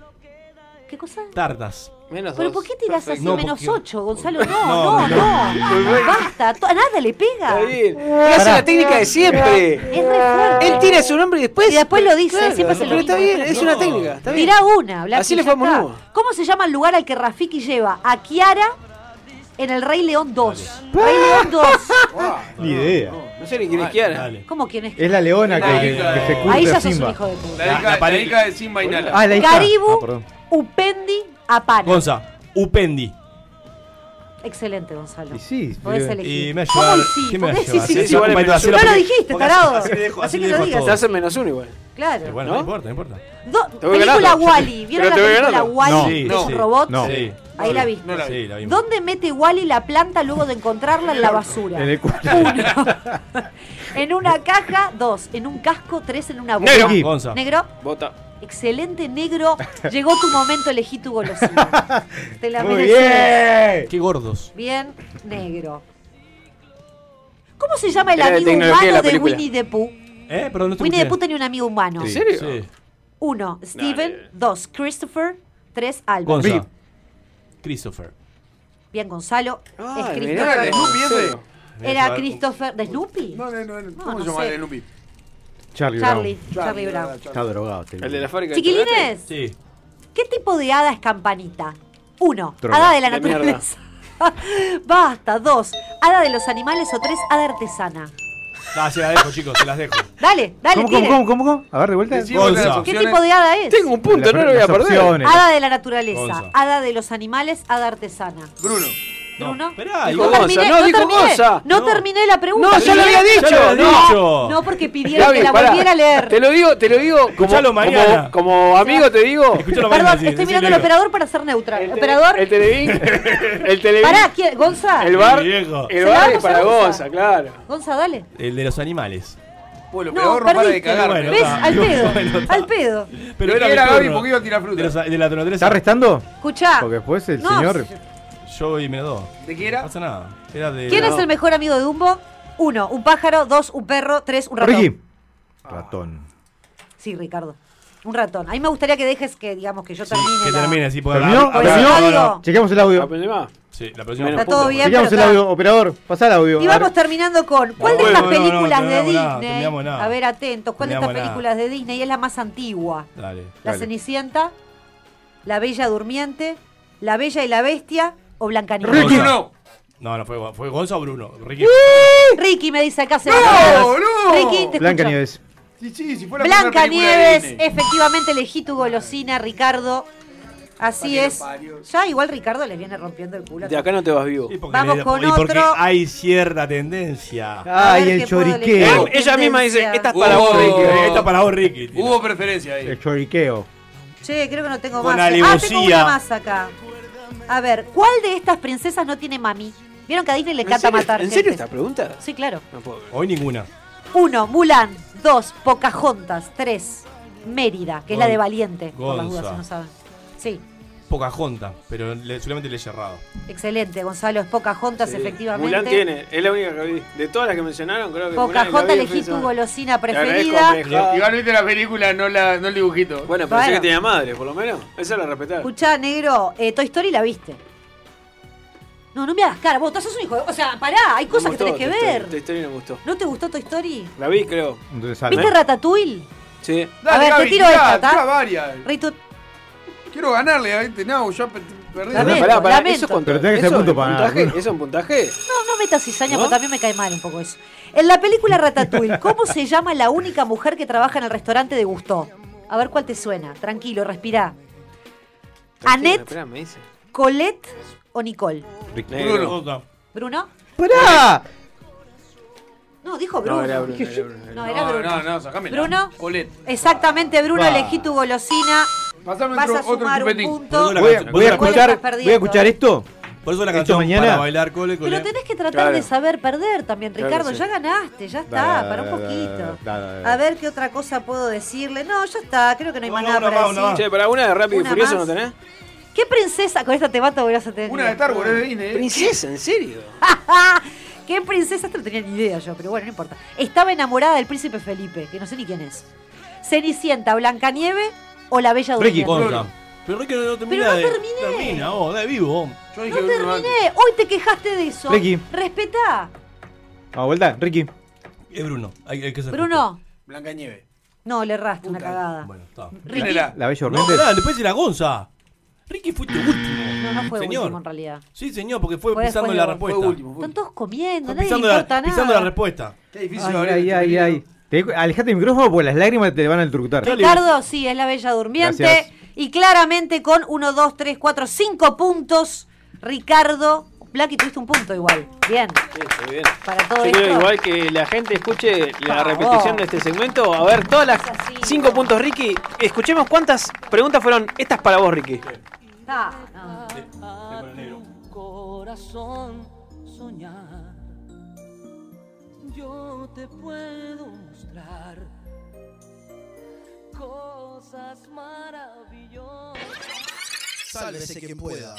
¿Qué cosa? Tartas. Menos ¿Pero dos. por qué tirás así no, menos porque... 8, Gonzalo? No, no, no. no. Basta, a nada le pega. Está bien. Eh, hace la técnica de siempre. Es re fuerte. Él tira su nombre y después. Y después lo dice, claro, siempre se lo Pero está bien, es una técnica. Está bien. Tirá una, Así le fue a Monú. ¿Cómo se llama el lugar al que Rafiki lleva a Kiara en el Rey León 2? Rey León 2. Ni idea. No sé ni quién es Kiara. ¿Cómo quién es? Es la leona que, que, que ejecuta Ahí ya sos un hijo de puta. La hija de Simba y ah, Nala. Ah, la hija. Ah, Upendi, Apana. Gonza, Upendi. Excelente, Gonzalo. Y sí, Podés elegir. y me ayuda- Ay, sí, ¿qué me ayuda? sí, sí, sí, igual me ayuda. No lo dijiste, porque así- tarado. así dejo- Así así que lo digas. Te hacen menos uno igual. Claro. Bueno, no, ¿No? importa, no importa. Do- película. Wally. ¿Vieron la película. No, Wally? sí, ¿Es un robot? no. Sí. Ahí la viste. No la vi. Sí, la vimos. ¿Dónde mete Wally la planta luego de encontrarla en la basura? En el cuarto. En una caja, dos. En un casco, tres. En una boca. Negro. Negro. Bota. Excelente negro, llegó tu momento, elegí tu golosina. Te la Muy bien. Qué gordos. Bien, negro. ¿Cómo se llama el amigo humano de. Winnie the Pooh? Eh, Winnie the Pooh tenía un amigo humano. ¿En serio? Sí. Uno, Steven. Dos, Christopher. Tres, Albert. Gonza. Christopher. Bien, Gonzalo. es eh, Christopher. Era Christopher de Snoopy. No, no, no. ¿Cómo se llama sé. el Lupi? Charlie, Charlie Brown. Charlie, Charlie Brown. Está drogado. Este ¿El de la fábrica ¿Chiquilines? De sí. ¿Qué tipo de hada es campanita? Uno, hada de la naturaleza. Basta. Dos, hada de los animales. O tres, hada artesana. No, se las dejo, chicos, se las dejo. Dale, dale. ¿Cómo, cómo, cómo, cómo, cómo? A ver, de vuelta. ¿Qué tipo de hada es? Tengo un punto, no lo voy a perder. Hada de la naturaleza, hada de los animales, hada artesana. Bruno. No, no, Esperá, dijo no, terminé, no, dijo terminé, no, terminé, la pregunta. No, yo lo había dicho. No, no, porque pidieron que la pará. volviera a leer. Te lo digo, te lo digo. Escuchalo como. Como, amigo te digo. Escuchalo Perdón, mañana, sí, estoy mirando al operador para ser neutral. El operador. El Televín. el Televín. Pará, ¿quién? Gonza. El bar. El bar es para Gonza, claro. Gonza, dale. El de los animales. Bueno, el operador no, de cagar. ¿Ves? Al pedo. Al pedo. Pero era Gaby porque iba a tirar fruta. ¿De la ¿Está restando? Escuchá. Porque después el señor. Yo y menos dos. ¿De? No pasa nada. Era de ¿Quién es el mejor amigo de Dumbo? Uno, un pájaro. Dos, un perro. Tres, un ratón. Ricky. Ratón. Sí, Ricardo. Un ratón. A mí me gustaría que dejes que, digamos, que yo termine. Que termine, sí, porque ¿Terminó? ¿Terminó? el audio. Sí, la próxima. Está todo bien, Chequeamos el audio, operador. Pasá el audio. Y vamos terminando con. ¿Cuál de estas películas de Disney? A ver, atentos. ¿Cuál de estas películas de Disney es la más antigua? Dale. La Cenicienta, La Bella Durmiente, La Bella y la Bestia o Blancanieves? Ricky, no. No, no fue, fue Gonza o Bruno. Ricky. Me dice acá se ¡No, no! Blanca. Nieves. Blanca Nieves, efectivamente elegí tu golosina, Ricardo. Así es. Ya igual Ricardo les viene rompiendo el culo. De acá no te vas vivo. Sí, Vamos le- con y porque otro. hay cierta tendencia. Ay, el choriqueo. Ella misma dice, esta es para vos, Ricky. Ricky, Esta para vos, Ricky. Hubo preferencia ahí. El choriqueo. Che, creo que no tengo más. Ah, tengo una más acá. A ver, ¿cuál de estas princesas no tiene mami? Vieron que a Disney le encanta matar. ¿En serio esta pregunta? Sí, claro. No puedo. Hoy ninguna. Uno, Mulan. Dos, Pocahontas. Tres, Mérida, que es la de Valiente. Gonza. Por las dudas, si no saben. Sí. Pocahontas, pero solamente le he errado. Excelente, Gonzalo, es Pocahontas, sí. efectivamente. Mulan tiene, es la única que vi. De todas las que mencionaron, creo que Pocahontas elegí tu golosina preferida. Igual viste la película, no, la, no el dibujito. Bueno, pero bueno. que tenía madre, por lo menos. Eso lo respetaba. Escuchá, negro, eh, Toy Story la viste. No, no me hagas cara. Vos sos un hijo de... O sea, pará, hay cosas que tenés que ver. Toy, Story me gustó. ¿No te gustó Toy Story? La vi, creo. ¿Viste Ratatouille? Sí. A ver, te tiro esta, ¿tá? varias. Quiero ganarle a este Nau. Ya pe- Lamento, Pará, pará, lamento. ¿eso es contra- Pero tenés que ser punto para puntaje? ¿Eso es un puntaje? No, no metas cizaña porque también me cae mal un poco eso. En la película Ratatouille, ¿cómo se llama la única mujer que trabaja en el restaurante de Gusto? A ver cuál te suena. Tranquilo, respirá. ¿Annette, Esperá, me dice. Colette o Nicole? Negro. ¿Bruno? ¡Pará! No, dijo Bruno. No, era Bruno, era Bruno. No, era No, Bruno. no, no, sacámela. ¿Bruno? Colette. Exactamente, Bruno, Va. elegí tu golosina. Pasame Vas otro, a otro sumar un punto. Voy a, voy escuchar, estás perdiendo. voy a escuchar esto. Por eso la canción mañana. para bailar cole, cole. Pero tenés que tratar Claro. de saber perder también, Claro, Ricardo. sí. Ya ganaste, ya está, Da, da, para un da, da, poquito. da, da, da. A ver qué otra cosa puedo decirle. No, ya está, creo que no hay más No, nada una para más, una decir. más. Che, para una de Rápido y Una Furioso más. no tenés. ¿Qué princesa con esta te mato voy a tener? Una de Star Wars, es de Disney. ¿eh? Princesa, ¿en serio? ¿Qué princesa? Esto no tenía ni idea yo, pero bueno, no importa. Estaba enamorada del príncipe Felipe, que no sé ni quién es. Cenicienta, Blancanieve o la Bella Ricky, Durmiente. Conta. Pero Ricky no termina no de. terminé. Termina, vos, de vivo. Yo No dije Bruno antes. terminé. Hoy te quejaste de eso. Ricky. Respetá. Vamos, vuelta, Ricky. Es Bruno. Hay, hay que ser Bruno. Blanca Nieve. No, le erraste una cagada. Bueno, está. Ricky. Era. La bella No, durmiente. pará, después era Gonza. Ricky fuiste último. No, no fue señor. último en realidad. Sí, señor, porque fue, Fue pisando después la de vos. Fue respuesta. último. Fue Están todos comiendo, Fue nadie pisando, le la, importa pisando nada. la respuesta. Qué difícil Ay, ahora ay, este ay, ay. Te- Alejate el micrófono porque las lágrimas te van a. Dale. Ricardo, sí, es la Bella Durmiente. Gracias. Y claramente con 1, 2, 3, 4, 5 puntos. Ricardo. Blacky, tuviste un punto igual. Bien. Sí, está bien. Para todo Yo esto. igual que la gente escuche la repetición de este segmento. A ver, todas las así, cinco ¿no? puntos, Ricky. Escuchemos cuántas preguntas fueron estas para vos, Ricky. Ah, no. corazón soñar. Yo te puedo mostrar cosas maravillosas. Sálvese quien pueda.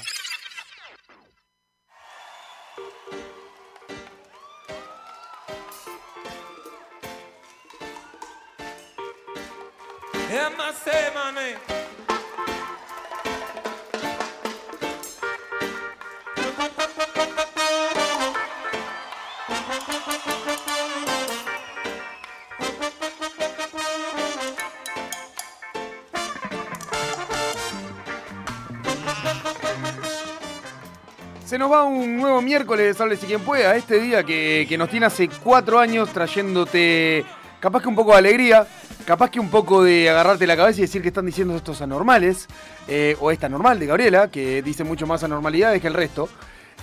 Se nos va un nuevo miércoles de Sálvese quien pueda. Este día que, que nos tiene hace cuatro años trayéndote capaz que un poco de alegría, capaz que un poco de agarrarte la cabeza y decir que están diciendo estos anormales, eh, o esta normal de Gabriela, que dice mucho más anormalidades que el resto.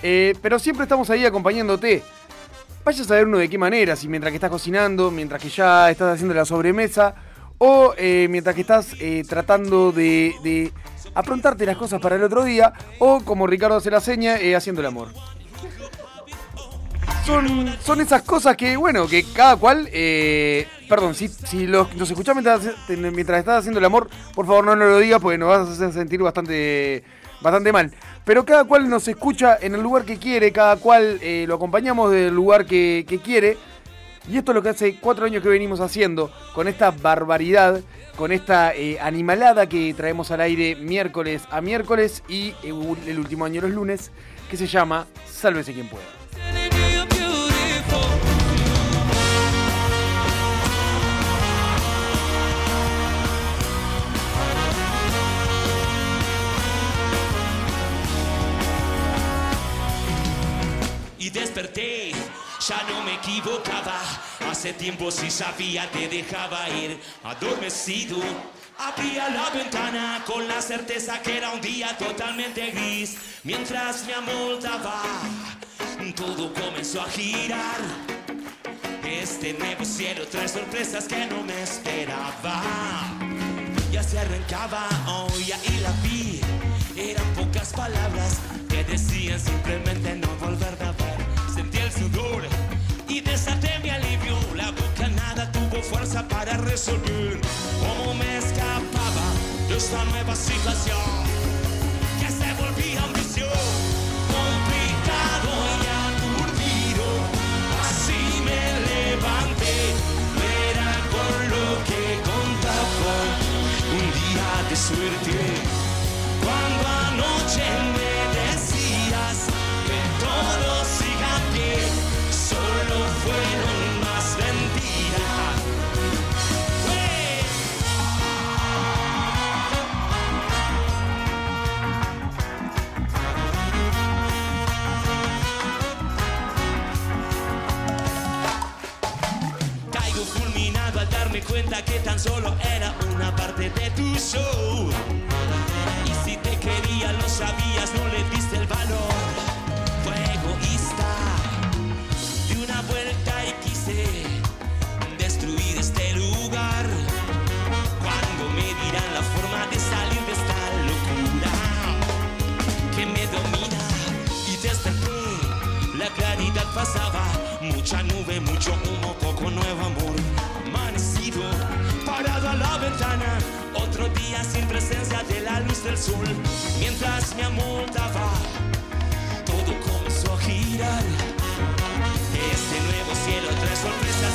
Eh, pero siempre estamos ahí acompañándote. Vaya a saber uno de qué manera, si mientras que estás cocinando, mientras que ya estás haciendo la sobremesa, o eh, mientras que estás tratando de aprontarte las cosas para el otro día, o como Ricardo hace la seña, eh, haciendo el amor. Son, son esas cosas que, bueno, que cada cual. eh, perdón, si, si los, nos escuchás mientras, mientras estás haciendo el amor, por favor no nos lo digas porque nos vas a hacer sentir bastante, bastante mal. Pero cada cual nos escucha en el lugar que quiere, cada cual eh, lo acompañamos del lugar que, que quiere. Y esto es lo que hace cuatro años que venimos haciendo, con esta barbaridad, con esta eh, animalada que traemos al aire miércoles a miércoles y eh, el último año los lunes, que se llama Sálvese quien pueda. y desperté, ya no me equivocaba. Hace tiempo sí sabía te dejaba ir adormecido. Abría la ventana con la certeza que era un día totalmente gris. Mientras me amoldaba, todo comenzó a girar. Este nuevo cielo trae sorpresas que no me esperaba. Ya se arrancaba, oh, y ahí la vi. Eran pocas palabras que decían simplemente no fuerza para resolver cómo me escapaba de esta nueva situación que se volvía un vicio complicado y aturdido. Así me levanté, era con lo que contaba. Un día de suerte. Cuando anoche me darme cuenta que tan solo era una parte de tu show. Y si te quería, lo sabías, no le diste el valor. Fue egoísta. Di una vuelta y quise destruir este lugar. Cuando me dirán la forma de salir de esta locura que me domina y desperté. La claridad pasaba, mucha nube, mucho humo, otro día sin presencia de la luz del sol. Mientras me amoldaba, todo comenzó a girar. Este nuevo cielo trae sorpresas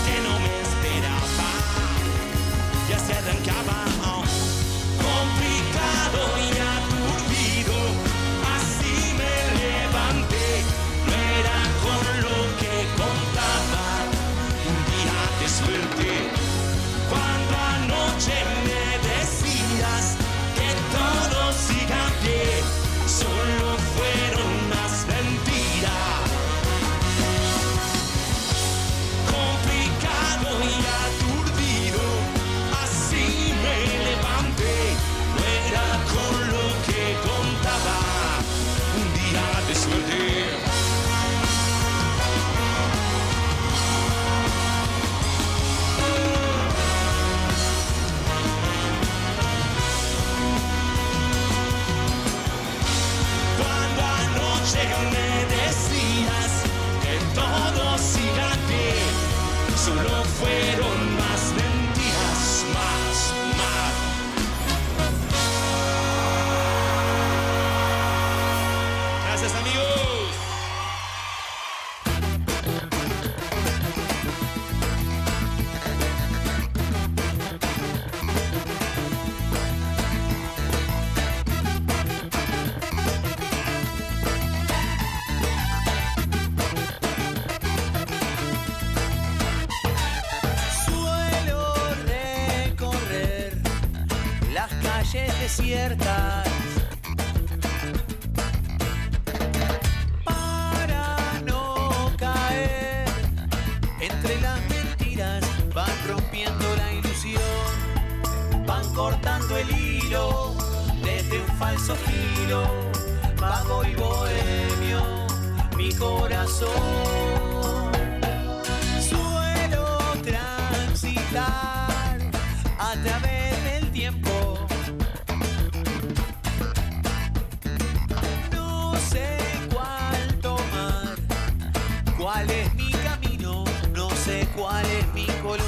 cuál es mi color,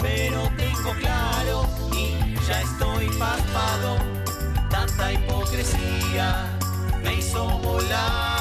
pero tengo claro y ya estoy pasmado. Tanta hipocresía me hizo volar